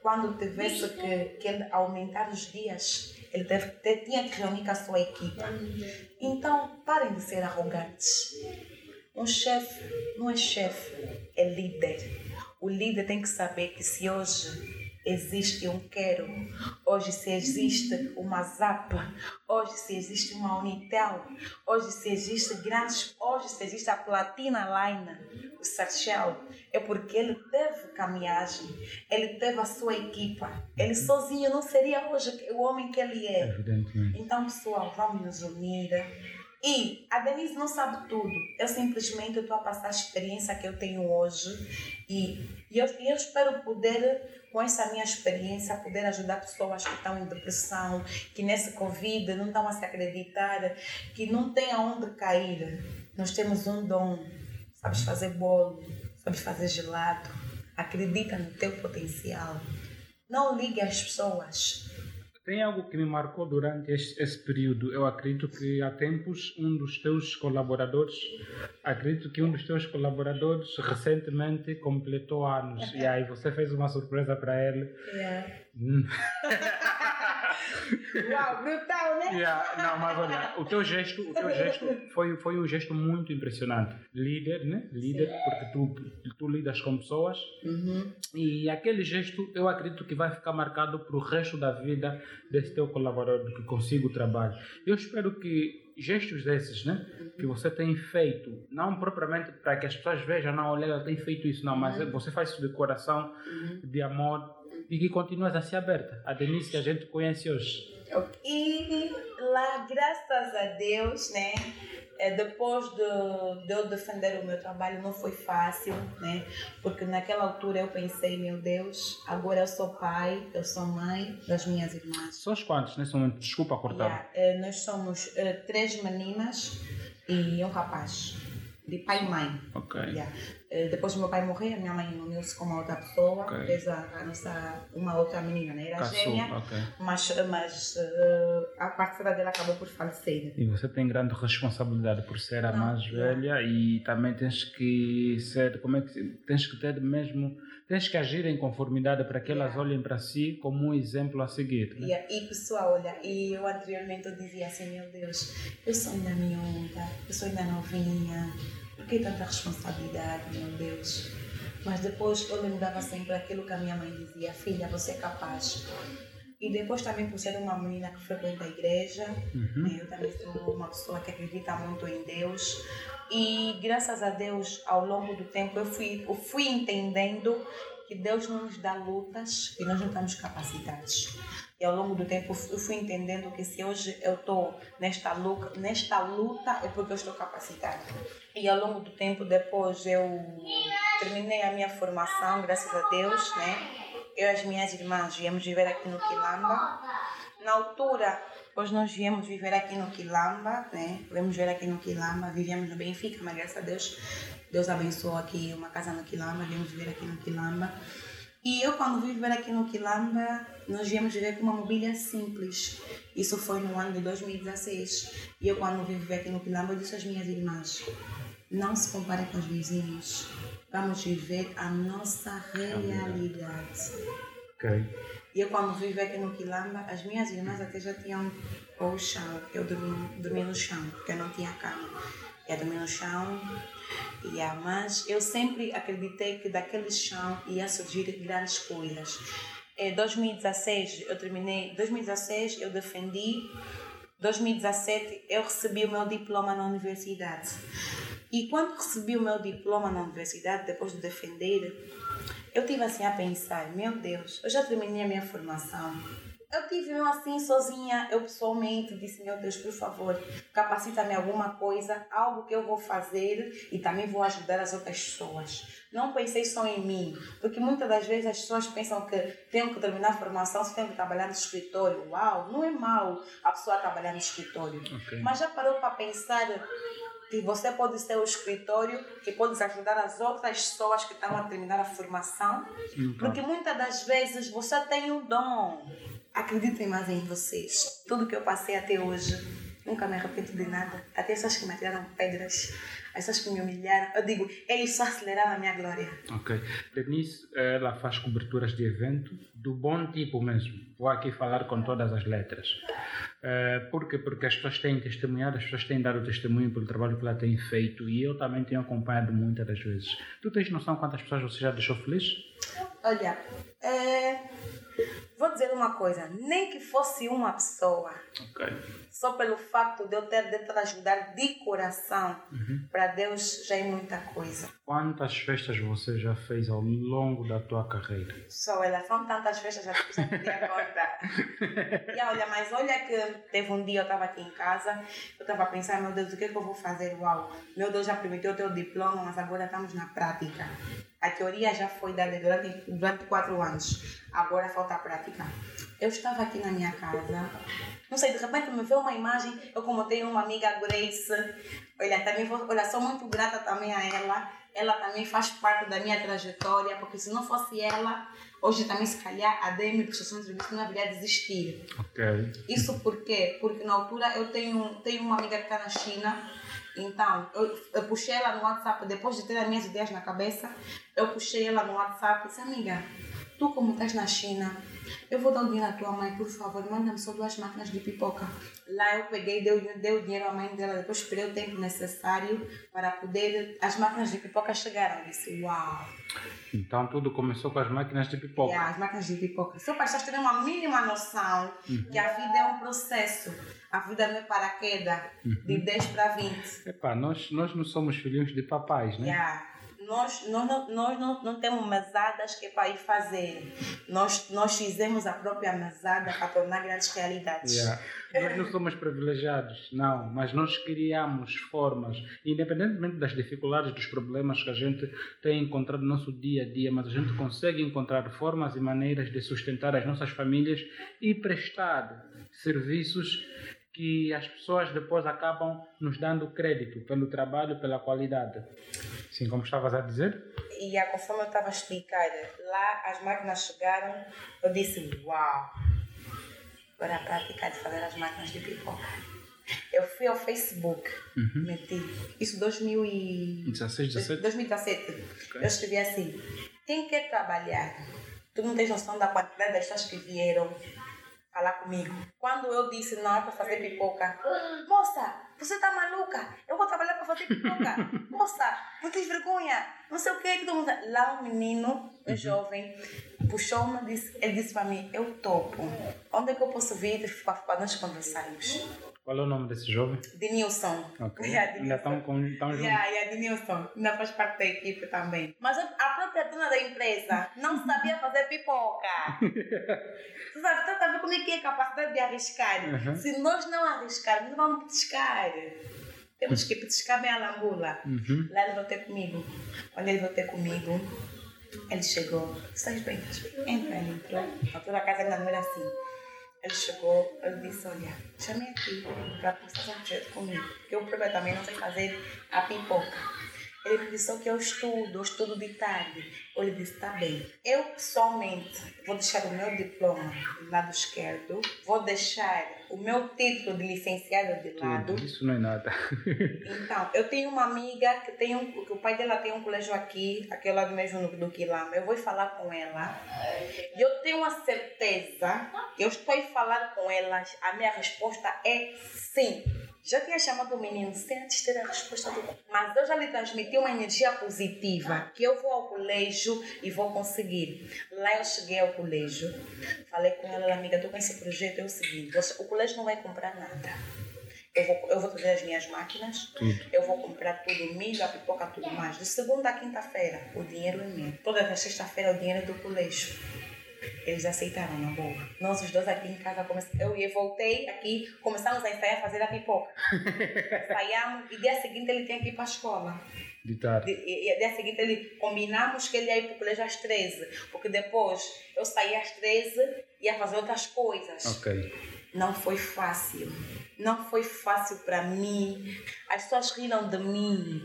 quando tivesse que, que aumentar os dias, ele deve, tinha que reunir com a sua equipe. Então, parem de ser arrogantes um chefe não é chefe, é líder. O líder tem que saber que se hoje existe um quero, hoje se existe uma Zapa, hoje se existe uma Unitel, hoje se existe grandes, hoje se existe a Platina Line, o Sarchel, é porque ele teve caminhagem, ele teve a sua equipa. Ele sozinho não seria hoje o homem que ele é. Então, pessoal, vamos nos unir. E a Denise não sabe tudo. Eu simplesmente estou a passar a experiência que eu tenho hoje. E, e, eu, e eu espero poder, com essa minha experiência, poder ajudar pessoas que estão em depressão, que nesse Covid não estão a se acreditar, que não têm aonde cair. Nós temos um dom. Sabes fazer bolo, sabes fazer gelado. Acredita no teu potencial. Não ligue às pessoas tem algo que me marcou durante esse, esse, período. Eu acredito que há tempos um dos teus colaboradores, acredito que um dos teus colaboradores recentemente completou anos e aí você fez uma surpresa para ele. Yeah. Hum. Uau, brutal, né? Yeah, não, mas olha, o teu gesto, o teu gesto foi, foi um gesto muito impressionante. Líder, né? Líder, Sim. porque tu, tu lidas com pessoas. Uhum. E aquele gesto, eu acredito que vai ficar marcado para o resto da vida desse teu colaborador que consiga o trabalho. Eu espero que gestos desses, né? Que você tem feito, não propriamente para que as pessoas vejam, não, olha, ela tem feito isso, não, mas uhum. você faz isso de coração, uhum. de amor e que continuas a ser aberta. A Denise que a gente conhece hoje. E lá, graças a Deus, né? É, depois de, de eu defender o meu trabalho não foi fácil, né? Porque naquela altura eu pensei, meu Deus, agora eu sou pai, eu sou mãe das minhas irmãs. Sós quantos nesse momento? Desculpa cortar. Yeah, é, nós somos uh, três meninas e um rapaz de pai e mãe. Ok. Yeah. Depois do meu pai morrer, a minha mãe uniu-se com uma outra pessoa, Ok. fez a, a nossa, uma outra menina, né? era Caçou, gêmea, ok. mas, mas eh, a parceira dela acabou por falecer. E você tem grande responsabilidade por ser a Não, mais não. velha e também tens que ser, como é que tens que ter mesmo, tens que agir em conformidade para que elas Yeah. olhem para si como um exemplo a seguir. Né? E, e pessoal, olha, e eu anteriormente eu dizia assim, meu Deus, eu sou ainda miúda, eu sou ainda novinha, por que tanta responsabilidade, meu Deus? Mas depois eu lembrava sempre aquilo que a minha mãe dizia, filha, você é capaz. E depois também por ser uma menina que frequenta a igreja, Uhum. eu também sou uma pessoa que acredita muito em Deus. E graças a Deus, ao longo do tempo, eu fui, eu fui entendendo que Deus não nos dá lutas e nós não estamos capacitados. E ao longo do tempo eu fui entendendo que se hoje eu estou nesta luta, nesta luta é porque eu estou capacitada. E ao longo do tempo depois eu terminei a minha formação, graças a Deus, né? Eu e as minhas irmãs viemos viver aqui no Quilamba. Na altura, depois nós viemos viver aqui no Quilamba, né? Viemos viver aqui no Quilamba, vivíamos no Benfica, mas graças a Deus, Deus abençoou aqui uma casa no Quilamba, viemos viver aqui no Quilamba. E eu, quando vim viver aqui no Quilamba, nós viemos viver com uma mobília simples. Isso foi no ano de 2016. E eu, quando vim viver aqui no Quilamba, disse às minhas irmãs: não se compare com os vizinhos. Vamos viver a nossa realidade. Ok. E eu, quando vivi aqui no Quilamba, as minhas irmãs até já tinham o chão. Eu dormi, dormi no chão, porque eu não tinha cama. Eu dormi no chão. Yeah, mas eu sempre acreditei que daquele chão ia surgir grandes coisas. Em 2016 eu terminei, 2016 eu defendi, 2017 eu recebi o meu diploma na universidade. E quando recebi o meu diploma na universidade, depois de defender, eu tive assim a pensar, meu Deus, eu já terminei a minha formação. Eu tive mesmo assim sozinha, eu pessoalmente disse, meu Deus, por favor, capacita-me alguma coisa, algo que eu vou fazer e também vou ajudar as outras pessoas. Não pensei só em mim, porque muitas das vezes as pessoas pensam que tenho que terminar a formação, se tenho que trabalhar no escritório. Uau, não é mau a pessoa trabalhar no escritório. Ok. Mas já parou para pensar que você pode ser o escritório que pode ajudar as outras pessoas que estão a terminar a formação? Então, Porque muitas das vezes você tem um dom. Acreditem mais em vocês. Tudo que eu passei até hoje, nunca me arrependo de nada. Até essas que me atiraram pedras, essas que me humilharam, eu digo, eles só aceleraram a minha glória. Ok. Denise, ela faz coberturas de evento do bom tipo mesmo. Vou aqui falar com todas as letras. Eh, por quê? Porque as pessoas têm testemunhado, as pessoas têm dado testemunho pelo trabalho que ela tem feito e eu também tenho acompanhado muitas das vezes. Tu tens noção quantas pessoas você já deixou feliz? Olha, é, vou dizer uma coisa: nem que fosse uma pessoa, Ok. Só pelo facto de eu ter de te ajudar de coração, para Deus já é muita coisa. Quantas festas você já fez ao longo da tua carreira? Só ela, são tantas festas já que já podia contar. e olha, mas olha que teve um dia eu estava aqui em casa, eu estava a pensar, meu Deus, o que, é que eu vou fazer? Uau, meu Deus já permitiu ter o diploma, mas agora estamos na prática. A teoria já foi dada durante, durante quatro anos, agora falta a prática. Eu estava aqui na minha casa, não sei, de repente me veio uma imagem, eu como tenho uma amiga Grace, olha, também vou, olha, sou muito grata também a ela, ela também faz parte da minha trajetória, porque se não fosse ela, hoje também se calhar a DM Prestação de Serviço não haveria desistir. Ok. Isso por quê? Porque na altura eu tenho, tenho uma amiga que está na China, então eu, eu puxei ela no WhatsApp, depois de ter as minhas ideias na cabeça, eu puxei ela no WhatsApp e disse, amiga, tu como estás na China, eu vou dar o dinheiro à tua mãe, por favor, manda-me só duas máquinas de pipoca. Lá eu peguei, dei, o- dei o dinheiro à mãe dela, depois esperei o tempo necessário para poder, as máquinas de pipoca chegaram. Eu disse, uau! Então tudo começou com as máquinas de pipoca. Yeah, as máquinas de pipoca. Só para pessoas terem uma mínima noção que a vida é um processo. A vida não é paraquedas, de 10 para 20. Epá, nós, nós não somos filhinhos de papais, né? Yeah. Nós, nós, não, nós não, não temos mesadas que é para ir fazer. Nós, nós fizemos a própria mesada para tornar grandes realidades. Yeah. Nós não somos privilegiados, não, mas nós criamos formas, independentemente das dificuldades, dos problemas que a gente tem encontrado no nosso dia a dia, mas a gente consegue encontrar formas e maneiras de sustentar as nossas famílias e prestar serviços que as pessoas depois acabam nos dando crédito pelo trabalho, pela qualidade. Sim, como estavas a dizer? E a, conforme eu estava a explicar, lá as máquinas chegaram, eu disse, uau, agora a prática de fazer as máquinas de pipoca. Eu fui ao Facebook, Uhum. meti, isso 2016, 16, 17? 2017. Ok. Eu escrevi assim: quem quer trabalhar? Tu não tens noção da quantidade das pessoas que vieram falar comigo. Quando eu disse não é para fazer pipoca, moça, você tá maluca? Eu vou trabalhar para fazer pipoca. moça, não tens vergonha? Não sei o que. Todo mundo... Lá um menino, um jovem, puxou-me, disse, ele disse para mim: eu topo. Onde é que eu posso vir para nós conversarmos? Qual é o nome desse jovem? Denilson. Ok. Yeah, Ainda Denilson. estão juntos? Yeah, yeah, Denilson. Ainda faz parte da equipe também. Mas a própria dona da empresa não sabia fazer pipoca. tu sabe, tu sabe como é que é a capacidade de arriscar. Uhum. Se nós não arriscarmos, não vamos petiscar. Temos que petiscar bem a lambula. Uhum. Lá ele vai ter comigo. Quando ele vai ter comigo, ele chegou. Estás bem? Estás bem? Entra, ele entrou. A toda a casa ainda não era assim. Ele chegou, ele disse, olha, chamei aqui para fazer um projeto comigo. Porque eu próprio também não sei fazer a pipoca. Ele disse, que eu estudo, eu estudo de tarde. Eu lhe disse, tá bem. Eu, pessoalmente, vou deixar o meu diploma do lado esquerdo, vou deixar o meu título de licenciado de lado. Tudo. Isso não é nada. Então, eu tenho uma amiga que tem um, que o pai dela tem um colégio aqui, aquele lado mesmo do, do Quilamba. Eu vou falar com ela. E eu tenho a certeza, eu estou a falar com ela, a minha resposta é sim. Já tinha chamado o menino sem antes ter a resposta do Mas eu já lhe transmiti uma energia positiva, que eu vou ao colégio e vou conseguir. Lá eu cheguei ao colégio, falei com ela, amiga, estou com esse projeto, é o seguinte, o colégio não vai comprar nada. Eu vou, eu vou trazer as minhas máquinas, eu vou comprar tudo, milho, a pipoca, tudo mais. De segunda a quinta-feira, o dinheiro é meu. Toda sexta-feira, o dinheiro é do colégio. Eles aceitaram na boa. Nós os dois aqui em casa, eu e voltei aqui, começamos a ensaiar a fazer a pipoca. Ensaiamos e dia seguinte ele tinha que ir para a escola. De tarde. E, e dia seguinte ele combinamos que ele ia ir para o colégio às 13, porque depois eu saía às 13 e ia fazer outras coisas. Ok. Não foi fácil. Não foi fácil para mim. As pessoas riram de mim.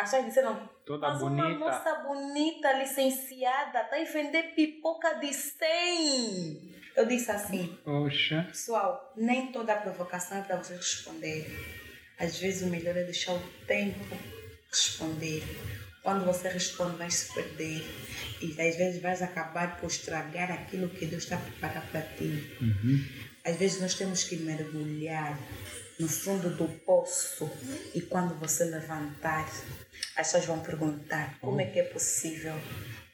As pessoas disseram, Toda mas uma bonita." moça bonita, licenciada, está a vender pipoca de 100. Eu disse assim, Poxa. pessoal, nem toda provocação é para você responder. Às vezes o melhor é deixar o tempo responder. Quando você responde, vai se perder. E às vezes vais acabar por estragar aquilo que Deus está preparado para ti. Às vezes nós temos que mergulhar no fundo do poço. E quando você levantar, as pessoas vão perguntar como é que é possível,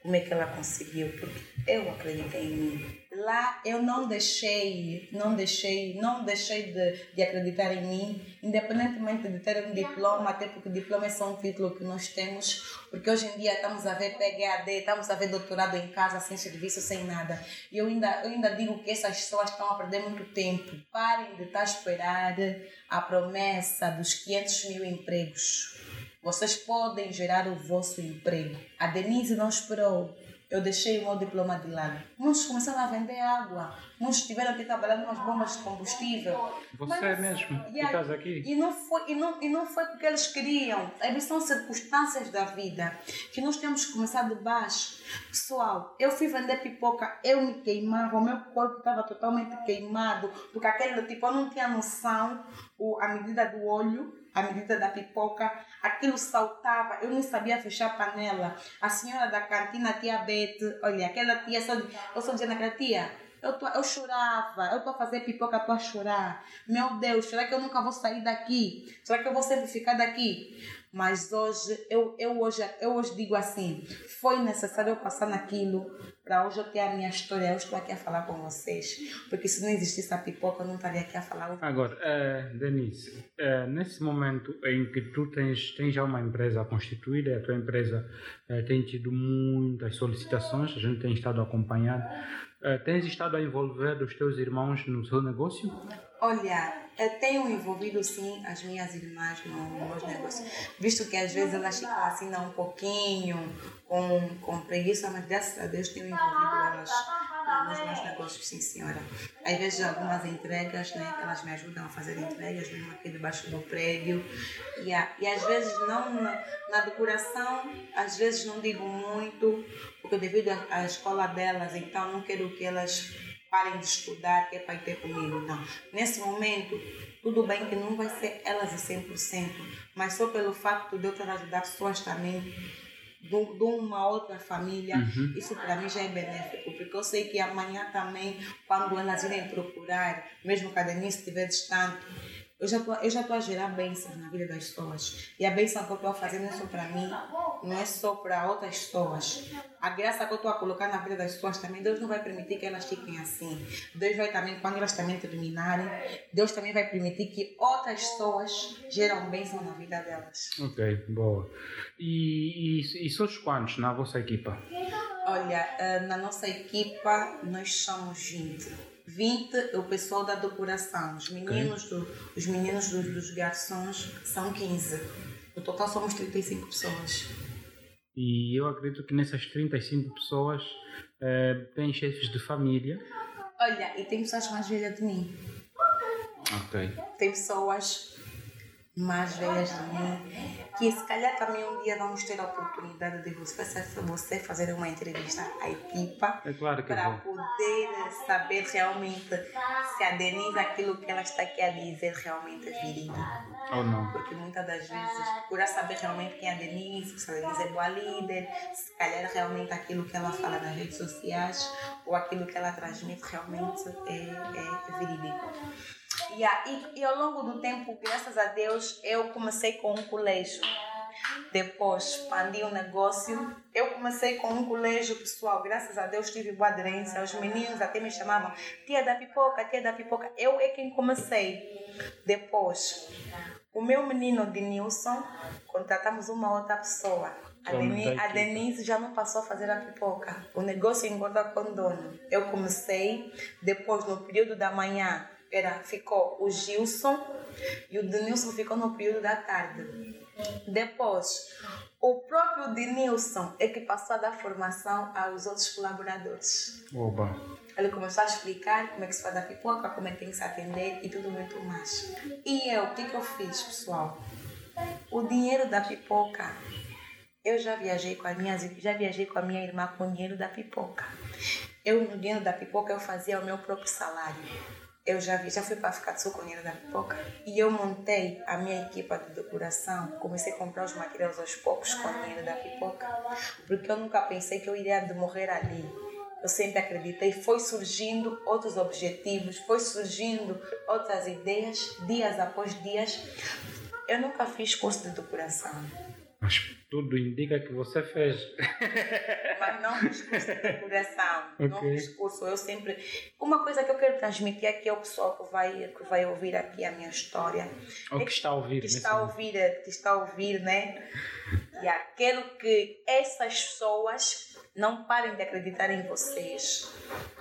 como é que ela conseguiu, porque eu acreditei em mim. Lá eu não deixei, não deixei, não deixei de, de acreditar em mim, independentemente de ter um diploma, até porque diploma é só um título que nós temos, porque hoje em dia estamos a ver PhD, estamos a ver doutorado em casa, sem serviço, sem nada. E eu ainda, eu ainda digo que essas pessoas estão a perder muito tempo. Parem de estar a esperar a promessa dos 500 mil empregos. Vocês podem gerar o vosso emprego. A Denise não esperou. Eu deixei o meu diploma de lado. Muitos começaram a vender água. Muitos tiveram que trabalhar nas bombas de combustível. Você Mas- mesmo que Yeah. estás aqui. E não, foi, e, não, e não foi porque eles queriam. Vezes são circunstâncias da vida que nós temos que começar de baixo. Pessoal, eu fui vender pipoca, eu me queimava, o meu corpo estava totalmente queimado, porque aquele tipo, eu não tinha noção, o, a medida do olho, a medida da pipoca, aquilo saltava, eu não sabia fechar a panela. A senhora da cantina, a tia Bete, olha, aquela tia, só, eu só dizia naquela tia, eu, tô, eu chorava, eu estou a fazer pipoca, estou a chorar. Meu Deus, será que eu nunca vou sair daqui? Será que eu vou sempre ficar daqui? Mas hoje, eu, eu, hoje, eu hoje digo assim, foi necessário eu passar naquilo para hoje eu ter a minha história. Eu estou aqui a falar com vocês. Porque se não existisse a pipoca, eu não estaria aqui a falar. Agora, eh, Denise, eh, nesse momento em que tu tens, tens já uma empresa constituída, a tua empresa eh, tem tido muitas solicitações, a gente tem estado acompanhando, eh, tens estado a envolver os teus irmãos no seu negócio? Olha, eu tenho envolvido sim as minhas irmãs no, meus negócios, visto que às vezes elas ficam assim um pouquinho com, com preguiça, mas graças a Deus tenho envolvido elas Nos meus negócios, sim, senhora. Às vezes, algumas entregas, né? Elas me ajudam a fazer entregas, mesmo aqui debaixo do prédio. E, a, e às vezes, não na, na decoração, às vezes não digo muito, porque devido à escola delas, então não quero que elas parem de estudar, que é para ter comigo. Não. Nesse momento, tudo bem que não vai ser elas em 100%, mas só pelo fato de eu ter ajudado pessoas também de, uma outra família, uhum. isso para mim já é benéfico, porque eu sei que amanhã também, quando elas irem procurar, mesmo que a Denise estiver distante, eu já tô, eu já estou a gerar bênçãos na vida das pessoas. E a bênção que eu estou a fazer não é só para mim, não é só para outras pessoas. A graça que eu estou a colocar na vida das pessoas também, Deus não vai permitir que elas fiquem assim. Deus vai também, quando elas também terminarem, Deus também vai permitir que outras pessoas geram bênção na vida delas. Ok, boa. E, e, e sois quantos na vossa equipa? Olha, eh, na nossa equipa nós somos 20. 20 o pessoal da decoração, os meninos, okay. do, os meninos dos, dos garçons são 15. No total somos 35 pessoas. E eu acredito que nessas 35 pessoas é, tem chefes de família. Olha, e tem pessoas mais velhas de mim. Ok. Tem pessoas mais velhas de mim, que se calhar também um dia vamos ter a oportunidade de você, você fazer uma entrevista à equipa é claro para poder saber realmente se a Denise, aquilo que ela está aqui a dizer, realmente é verídico. Ou não. Porque muitas das vezes, por saber realmente quem é a Denise, se a Denise é boa líder, se calhar realmente aquilo que ela fala nas redes sociais ou aquilo que ela transmite realmente é, é verídico. Yeah, e, e ao longo do tempo, graças a Deus, eu comecei com um colégio. Depois expandi o negócio. Eu comecei com um colégio pessoal. Graças a Deus tive boa aderência. Os meninos até me chamavam tia da pipoca, tia da pipoca. Eu é quem comecei. Depois, o meu menino de Nilson, contratamos uma outra pessoa. A Denise, a Denise, já não passou a fazer a pipoca. O negócio engorda com dono. Eu comecei, depois no período da manhã, era, ficou o Gilson e o Denilson ficou no período da tarde. Depois, o próprio Denilson é que passou a dar formação aos outros colaboradores. Oba. Ele começou a explicar como é que se faz a pipoca, como é que tem que se atender e tudo muito mais. E eu, o que, que eu fiz, pessoal? O dinheiro da pipoca, eu já viajei com a minha, já viajei com a minha irmã com o dinheiro da pipoca. Eu, no dinheiro da pipoca, eu fazia o meu próprio salário eu já vi, já fui para ficar de socorrida da pipoca e eu montei a minha equipa de decoração, comecei a comprar os materiais aos poucos com dinheiro da pipoca, porque eu nunca pensei que eu iria morrer ali. Eu sempre acreditei, foi surgindo outros objetivos, foi surgindo outras ideias, dias após dias. Eu nunca fiz curso de decoração. Mas tudo indica que você fez. Mas não fiz curso de decoração. Okay. Não fiz curso. Eu sempre. Uma coisa que eu quero transmitir aqui ao pessoal que vai, que vai ouvir aqui a minha história. Ou que está a ouvir. Que está a ouvir, que está a ouvir, né? E quero que essas pessoas não parem de acreditar em vocês.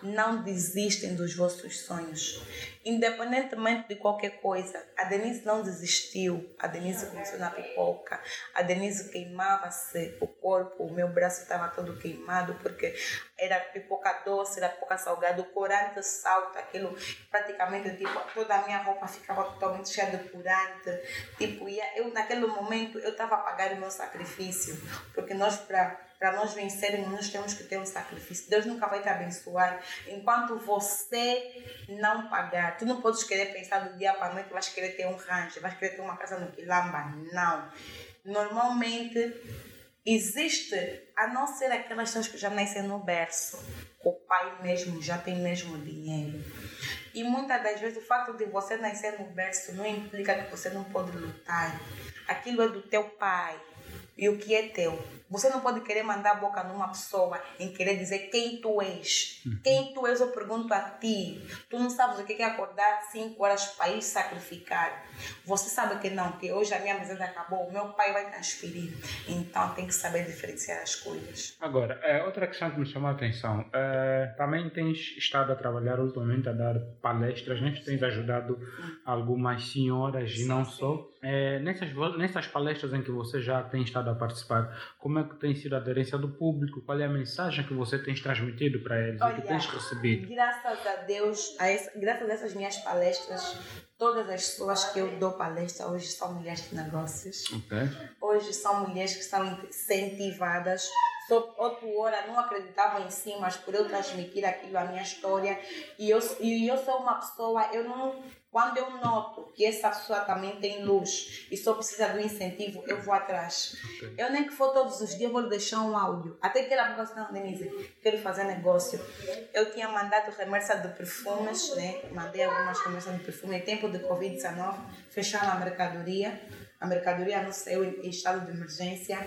Não desistem dos vossos sonhos. Independentemente de qualquer coisa, a Denise não desistiu. A Denise começou na pipoca. A Denise queimava-se o corpo. O meu braço estava todo queimado porque era pipoca doce, era pipoca salgada. O corante salta, aquilo praticamente, tipo, toda a minha roupa ficava totalmente cheia de corante. Tipo, eu naquele momento eu estava a pagar o meu sacrifício. Porque nós, para para nós vencermos, nós temos que ter um sacrifício. Deus nunca vai te abençoar enquanto você não pagar. Tu não podes querer pensar do dia para a noite, vais querer ter um rancho, vais querer ter uma casa no Quilamba. Não. Normalmente existe, a não ser aquelas pessoas que já nascem no berço, o pai mesmo já tem mesmo dinheiro. E muitas das vezes o fato de você nascer no berço não implica que você não pode lutar. Aquilo é do teu pai e o que é teu. Você não pode querer mandar a boca numa pessoa em querer dizer quem tu és. Uhum. Quem tu és, eu pergunto a ti. Tu não sabes o que é acordar 5 horas para ir sacrificar. Você sabe que não, que hoje a minha mesa acabou, o meu pai vai transferir. Então tem que saber diferenciar as coisas. Agora, é, outra questão que me chamou a atenção. É, também tens estado a trabalhar ultimamente, a dar palestras, né? tens ajudado algumas senhoras e não só. É, nessas, nessas palestras em que você já tem estado a participar, como é que tem sido a aderência do público? Qual é a mensagem que você tem transmitido para eles Olha, e que tens recebido? Graças a Deus, a essa, graças a essas minhas palestras, todas as pessoas que eu dou palestra hoje são mulheres de negócios. Ok. Hoje são mulheres que são incentivadas. Só outra hora não acreditavam em si, mas por eu transmitir aquilo, a minha história. E eu, e eu sou uma pessoa, eu não. Quando eu noto que essa pessoa também tem luz e só precisa do incentivo, eu vou atrás. Ok. Eu nem que for todos os dias, vou lhe deixar um áudio. Até que ela falou assim, não, Denise, quero fazer negócio. Eu tinha mandado remessa de perfumes, né? Mandei algumas remessas de perfume. Em tempo de Covid-19, fecharam a mercadoria. A mercadoria não saiu em estado de emergência.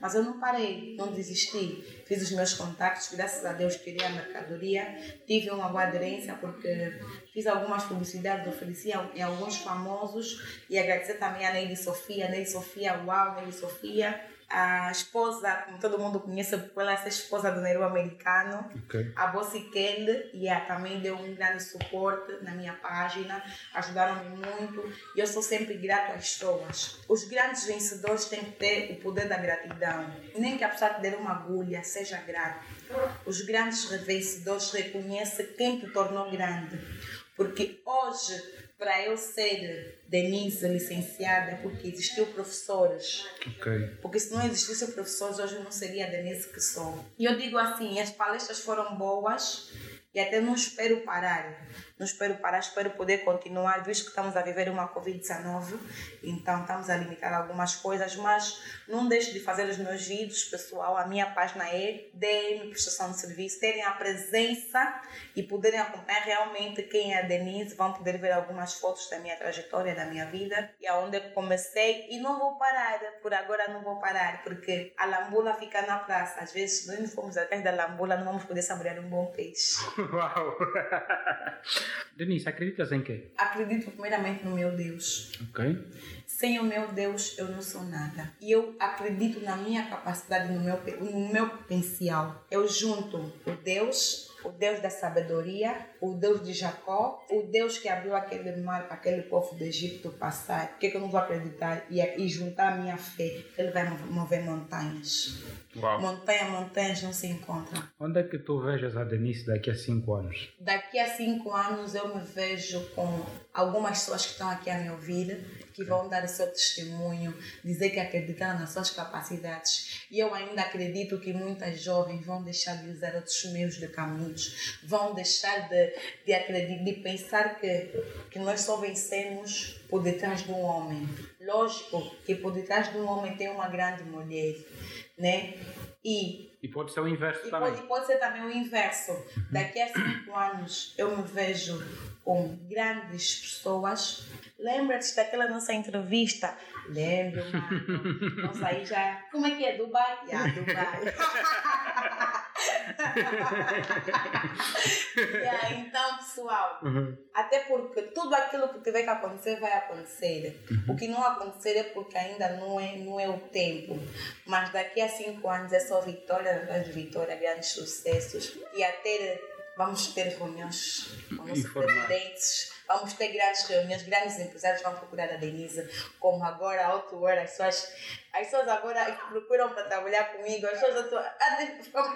Mas eu não parei, não desisti. Fiz os meus contactos, graças a Deus tirei a mercadoria. Tive uma boa aderência porque fiz algumas publicidades, ofereci em alguns famosos. E agradecer também a Neide Sofia. Neide Sofia, uau, Neide Sofia a esposa, como todo mundo conhece, porque ela é a esposa do Nero americano, Ok. a Bossy Kelly, e ela também deu um grande suporte na minha página, ajudaram-me muito, e eu sou sempre grato às pessoas. Os grandes vencedores têm que ter o poder da gratidão, nem que a pessoa te dê uma agulha, seja grato. Os grandes vencedores reconhecem quem te tornou grande, porque hoje, para eu ser Denise licenciada, é porque existiu professores Ok. porque se não existisse professores, hoje eu não seria a Denise que sou. E eu digo assim, as palestras foram boas e até não espero parar. Não espero parar, espero poder continuar, visto que estamos a viver uma Covid-19, então estamos a limitar algumas coisas, mas não deixe de fazer os meus vídeos, pessoal. A minha página é DM Prestação de Serviço, terem a presença e poderem acompanhar realmente quem é a Denise, vão poder ver algumas fotos da minha trajetória, da minha vida e aonde eu comecei. E não vou parar, por agora não vou parar, porque a lambula fica na praça. Às vezes, se não formos atrás da lambula, não vamos poder saborear um bom peixe. Uau! Denise, acreditas em quê? Acredito primeiramente no meu Deus. Ok. Sem o meu Deus, eu não sou nada. E eu acredito na minha capacidade, no meu, no meu potencial. Eu junto o Deus, o Deus da sabedoria, o Deus de Jacó, o Deus que abriu aquele mar para aquele povo do Egito passar. Por que, que eu não vou acreditar e, e juntar a minha fé? Ele vai mover montanhas. Uau. Montanha, montanhas não se encontram. Onde é que tu vejas a Denise daqui a 5 anos? Daqui a cinco anos eu me vejo com algumas pessoas que estão aqui a me ouvir, que vão dar o seu testemunho, dizer que acreditaram nas suas capacidades. E eu ainda acredito que muitas jovens vão deixar de usar outros meios de caminhos, vão deixar de, de acreditar, de pensar que, que nós só vencemos por detrás de um homem. Lógico que por detrás de um homem tem uma grande mulher, né? E E pode ser o inverso também. pode, pode ser também o inverso. Daqui a cinco anos eu me vejo com grandes pessoas. Lembra-te daquela nossa entrevista? Lembro, mano. Nossa, aí já. Como é que é? Dubai? Yeah, Dubai. yeah, então, pessoal, Uhum. até porque tudo aquilo que tiver que acontecer vai acontecer. O que não acontecer é porque ainda não é, não é o tempo. Mas daqui a cinco anos é só vitória atrás de vitória, grandes sucessos. E até vamos ter reuniões com nossos presidentes. Vamos ter grandes reuniões, grandes empresários vão procurar a Denise, como agora, a outra hora, as pessoas, as pessoas agora procuram para trabalhar comigo, as pessoas atu- ah,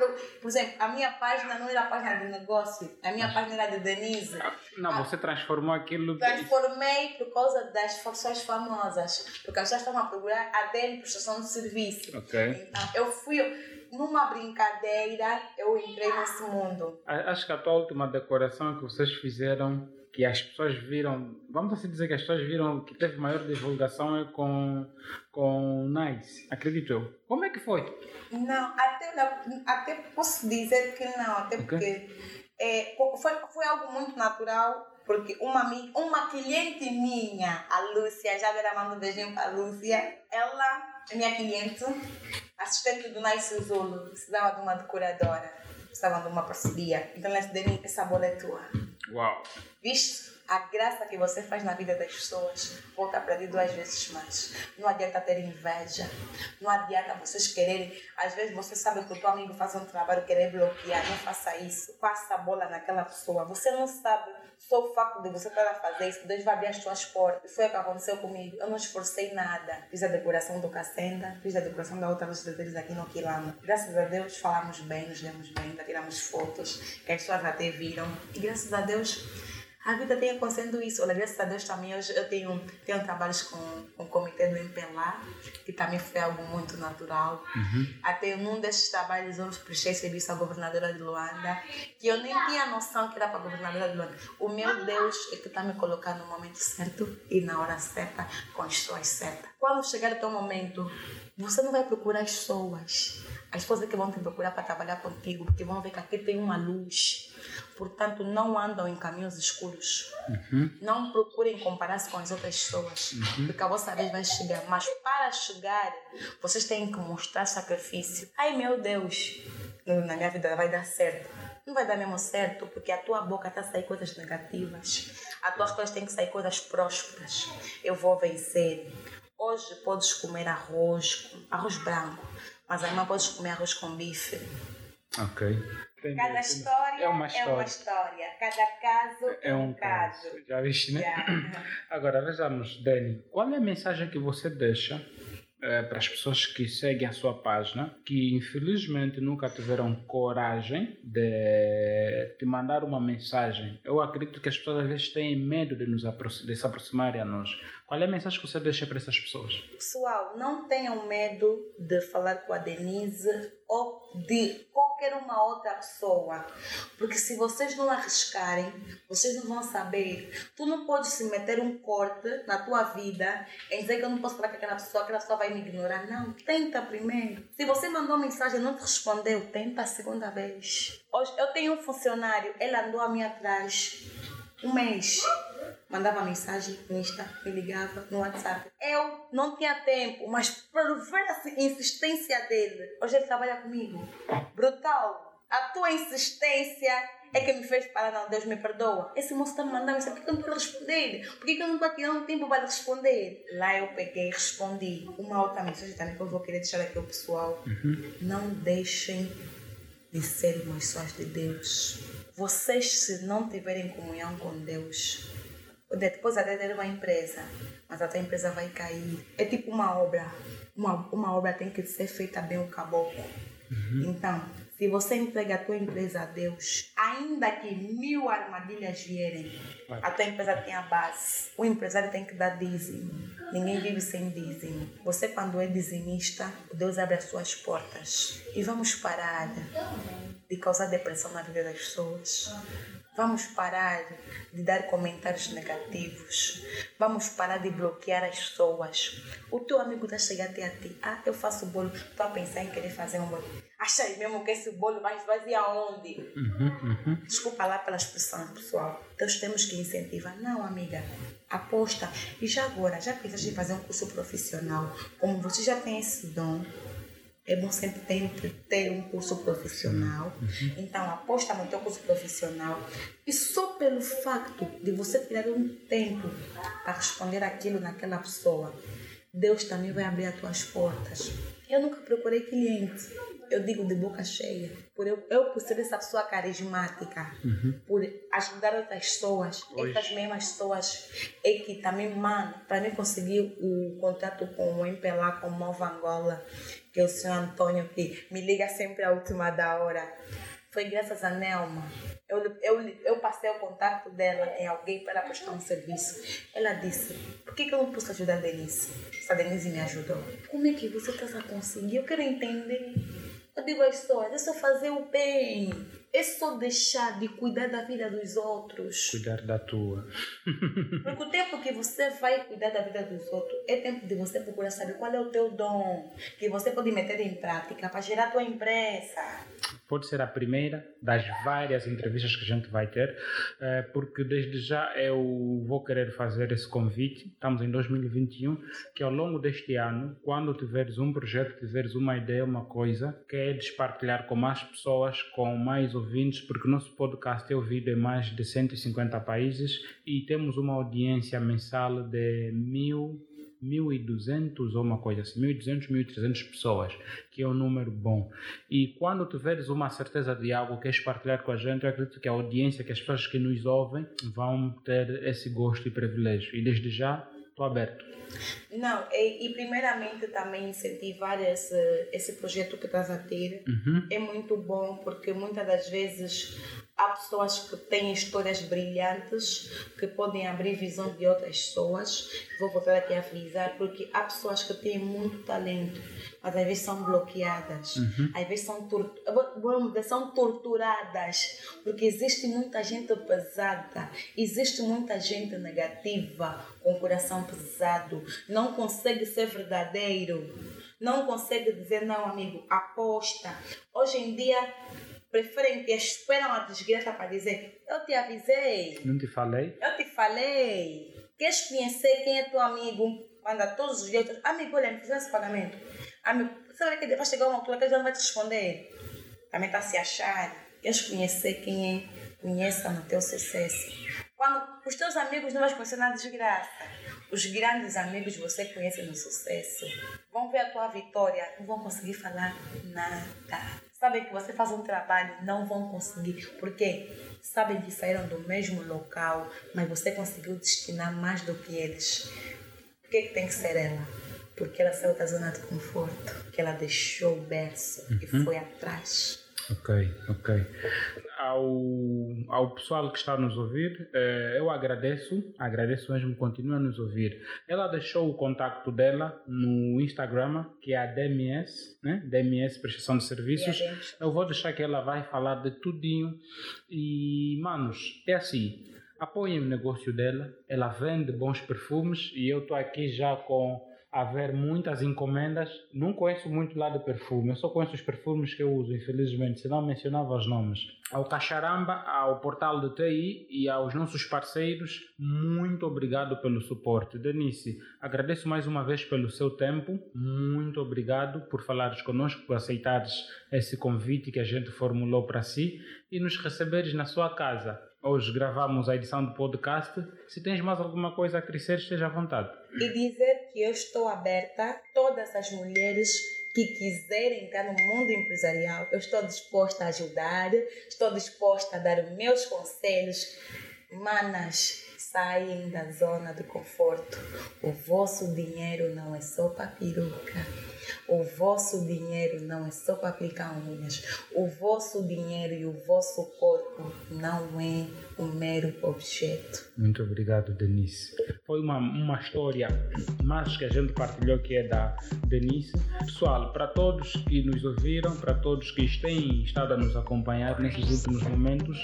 por exemplo, a minha página não era a página de negócio, a minha página era de Denise. Não, você transformou aquilo. Transformei por causa das pessoas famosas, porque as pessoas estavam a procurar a dele prestação de serviço. Ok. Então, eu fui numa brincadeira, eu entrei nesse mundo. Acho que a tua última decoração que vocês fizeram, que as pessoas viram, vamos assim dizer que as pessoas viram que teve maior divulgação é com, com Nice, acredito eu. Como é que foi? Não, até, até posso dizer que não, até Ok. porque é, foi, foi algo muito natural, porque uma, uma cliente minha, a Lúcia, já agora mando um beijinho para a Lúcia, ela minha cliente, assistente do Nice Zulu, precisava de uma decoradora, precisava de uma parceria, então ela disse, Deni, essa bola é tua. Uau! Viste? A graça que você faz na vida das pessoas volta para ti duas vezes mais. Não adianta ter inveja. Não adianta vocês quererem. Às vezes você sabe que o teu amigo faz um trabalho querer bloquear. Não faça isso. Passa a bola naquela pessoa. Você não sabe só o de você estar a fazer isso. Deus vai abrir as tuas portas. Foi o que aconteceu comigo. Eu não esforcei nada. Fiz a decoração do Cacenda. Fiz a decoração da outra loja deles aqui no Quilama. Graças a Deus falamos bem, nos demos bem, tiramos fotos que as pessoas até viram. E graças a Deus a vida tem acontecendo isso. Olha, graças a Deus também hoje eu tenho, tenho trabalhos com, com o comitê do MPLA, que também foi algo muito natural. Uhum. Até num desses trabalhos eu prestei serviço à governadora de Luanda, que eu nem tinha noção que era para a governadora de Luanda. O meu Deus é que está me colocando no momento certo e na hora certa, com as pessoas certas. Quando chegar o teu momento, você não vai procurar as pessoas. As pessoas é que vão te procurar para trabalhar contigo, porque vão ver que aqui tem uma luz portanto não andam em caminhos escuros. Uhum. Não procurem comparar-se com as outras pessoas, uhum. porque a vossa vez vai chegar. Mas para chegar, vocês têm que mostrar sacrifício. Ai meu Deus, na minha vida vai dar certo. Não vai dar mesmo certo, porque a tua boca está a sair coisas negativas. A tua coisas têm que sair coisas prósperas. Eu vou vencer. Hoje podes comer arroz, arroz branco, mas amanhã podes comer arroz com bife. Ok. Cada história é uma história. é uma história. Cada caso é, um, caso. caso. Já viste, né? Agora vejamos, Dani, qual é a mensagem que você deixa é, para as pessoas que seguem a sua página, que infelizmente nunca tiveram coragem de te mandar uma mensagem. Eu acredito que as pessoas às vezes têm medo de, nos de se aproximarem a nós. Qual é a mensagem que você deixa para essas pessoas? Pessoal, não tenham medo de falar com a Denise ou de qualquer uma outra pessoa. Porque se vocês não arriscarem, vocês não vão saber. Tu não podes se meter um corte na tua vida em dizer que eu não posso falar com aquela pessoa, aquela pessoa vai me ignorar. Não, tenta primeiro. Se você mandou mensagem e não te respondeu, tenta a segunda vez. Hoje eu tenho um funcionário, ele andou a mim atrás um mês. Mandava mensagem no Insta, me ligava no WhatsApp. Eu não tinha tempo, mas por ver a insistência dele, hoje ele trabalha comigo. Brutal. A tua insistência é que me fez parar, não, Deus me perdoa. Esse moço está me mandando mensagem, por que eu não estou a responder? Por que eu não estou tirando tempo para responder? Lá eu peguei e respondi. Uma outra mensagem também que eu vou querer deixar aqui ao pessoal. Uhum. Não deixem de ser pessoas de Deus. Vocês, se não tiverem comunhão com Deus, depois até ter uma empresa, mas a tua empresa vai cair. É tipo uma obra. Uma, uma obra tem que ser feita bem o caboclo. Uhum. Então, se você entrega a tua empresa a Deus, ainda que mil armadilhas vierem, a tua empresa tem a base. O empresário tem que dar dízimo. Ninguém vive sem dízimo. Você, quando é dizimista, Deus abre as suas portas. E vamos parar de causar depressão na vida das pessoas. Vamos parar de dar comentários negativos. Vamos parar de bloquear as pessoas. O teu amigo está chegando até a ti. Ah, eu faço bolo. Estou a pensar em querer fazer um bolo. Achas mesmo que esse bolo vai fazer aonde? Uhum, uhum. Desculpa lá pela expressão, pessoal. Nós temos que incentivar. Não, amiga. Aposta. E já agora, já pensaste em fazer um curso profissional? Como você já tem esse dom, é bom sempre ter, ter um curso profissional. Uhum. Então, aposta no teu curso profissional. E só pelo facto de você tirar um tempo para responder aquilo naquela pessoa, Deus também vai abrir as tuas portas. Eu nunca procurei cliente. Eu digo de boca cheia. Por eu, eu por ser essa pessoa carismática, uhum. por ajudar outras pessoas, Hoje. essas mesmas pessoas é que também, mano, para mim conseguir o contato com o MPLA, com o Mova Angola, que é o senhor Antônio, que me liga sempre à última da hora. Foi graças a Nelma. Eu, eu, eu passei o contato dela em alguém para prestar um serviço. Ela disse: Por que, que eu não posso ajudar a Denise? Se a Denise me ajudou. Como é que você está a conseguir? Eu quero entender. Eu digo às pessoas: é só fazer o bem. É só deixar de cuidar da vida dos outros. Cuidar da tua. Porque o tempo que você vai cuidar da vida dos outros é tempo de você procurar saber qual é o teu dom que você pode meter em prática para gerar a tua empresa. Pode ser a primeira das várias entrevistas que a gente vai ter, eh, porque desde já eu vou querer fazer esse convite. Estamos em 2021, que ao longo deste ano, quando tiveres um projeto, tiveres uma ideia, uma coisa, queres partilhar com mais pessoas, com mais ouvintes, porque nosso podcast é ouvido em mais de 150 países e temos uma audiência mensal de mil 1.200 ou uma coisa assim, 1.200, 1.300 pessoas, que é um número bom. E quando tiveres uma certeza de algo, queres partilhar com a gente, eu acredito que a audiência, que as pessoas que nos ouvem, vão ter esse gosto e privilégio. E desde já, estou aberto. Não, e, e, primeiramente também incentivar esse, esse projeto que estás a ter uhum. é muito bom porque muitas das vezes há pessoas que têm histórias brilhantes que podem abrir visão de outras pessoas. Vou voltar aqui a frisar porque há pessoas que têm muito talento, mas às vezes são bloqueadas, uhum. às vezes são, são torturadas, porque existe muita gente pesada, existe muita gente negativa, com coração pesado, não consegue ser verdadeiro, não consegue dizer não, amigo, aposta. Hoje em dia preferem que esperam a desgraça para dizer eu te avisei. Não te falei? Eu te falei. Queres conhecer quem é teu amigo? Manda todos os dias. Amigo, olha, me fizeram esse pagamento. Amigo, sabe que vai chegar uma altura que ele não vai te responder. Também está a se achar. Queres conhecer quem é? Conheça no teu sucesso. Quando os teus amigos não vão conhecer na desgraça. Os grandes amigos você conhece no sucesso. Vão ver a tua vitória, não vão conseguir falar nada sabem que você faz um trabalho, não vão conseguir, porque sabem que saíram do mesmo local, mas você conseguiu destinar mais do que eles. Por que, que tem que ser ela? Porque ela saiu da zona de conforto, que ela deixou o berço uhum. e foi atrás. Ok, ok. Ao, ao pessoal que está a nos ouvir, eh, eu agradeço, agradeço mesmo, continua a nos ouvir. Ela deixou o contato dela no Instagram, que é a DMS, né? DMS Prestação de Serviços. Eu vou deixar que ela vai falar de tudinho. E, manos, é assim, apoiem o negócio dela, ela vende bons perfumes e eu estou aqui já com haver muitas encomendas. Não conheço muito lá de perfume, eu só conheço os perfumes que eu uso, infelizmente, senão mencionava os nomes. Ao Cacharamba, ao portal do TI e aos nossos parceiros, muito obrigado pelo suporte. Denise, agradeço mais uma vez pelo seu tempo, muito obrigado por falares conosco, por aceitares esse convite que a gente formulou para si e nos receberes na sua casa. Hoje gravamos a edição do podcast. Se tens mais alguma coisa a crescer, esteja à vontade. E dizer que eu estou aberta a todas as mulheres que quiserem entrar no mundo empresarial. Eu estou disposta a ajudar, estou disposta a dar meus conselhos. Manas, saem da zona de conforto. O vosso dinheiro não é só para peruca. O vosso dinheiro não é só para aplicar unhas. O vosso dinheiro e o vosso corpo não é um mero objeto. Muito obrigado, Denise. Foi uma, uma história mais que a gente partilhou que é da Denise. Pessoal, para todos que nos ouviram, para todos que têm estado a nos acompanhar nesses últimos momentos,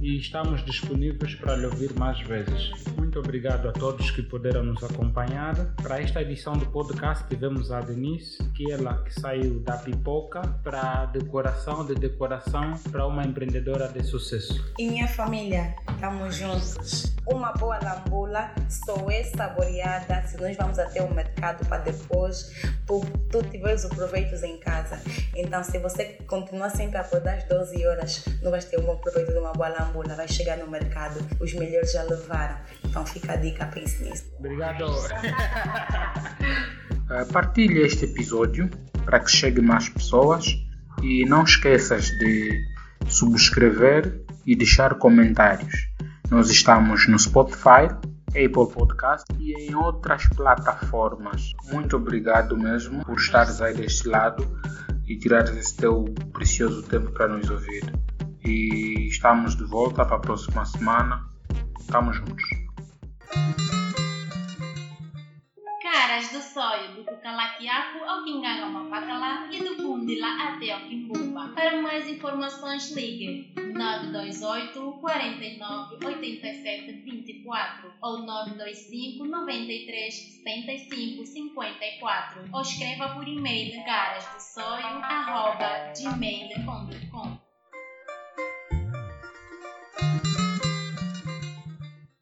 e estamos disponíveis para lhe ouvir mais vezes. Muito obrigado a todos que puderam nos acompanhar. Para esta edição do podcast tivemos a Denise, que é ela que saiu da pipoca para decoração, de decoração para uma empreendedora de sucesso. E minha família, estamos juntos. Uma boa lambula só é saboreada se nós vamos até o mercado para depois tu, tu tiveres o proveito em casa. Então, se você continuar sempre a acordar às 12 horas, não vais ter um bom proveito de uma boa lambula. Vai chegar no mercado, os melhores já levaram. Então, fica a dica, pense nisso. Obrigado. Eh, partilhe este episódio para que chegue mais pessoas e não esqueças de subscrever e deixar comentários. Nós estamos no Spotify, Apple Podcast e em outras plataformas. Muito obrigado mesmo por estares aí deste lado e tirares esse teu precioso tempo para nos ouvir. E estamos de volta para a próxima semana. Estamos juntos. Caras do sonho do Cucalaquiaco ao Quinganga Mapacalá e do Bundila até ao Quimbumba. Para mais informações ligue 928 49 87 23 74 ou 925 93 75 54 ou escreva por e-mail carasdossoio.gmail.com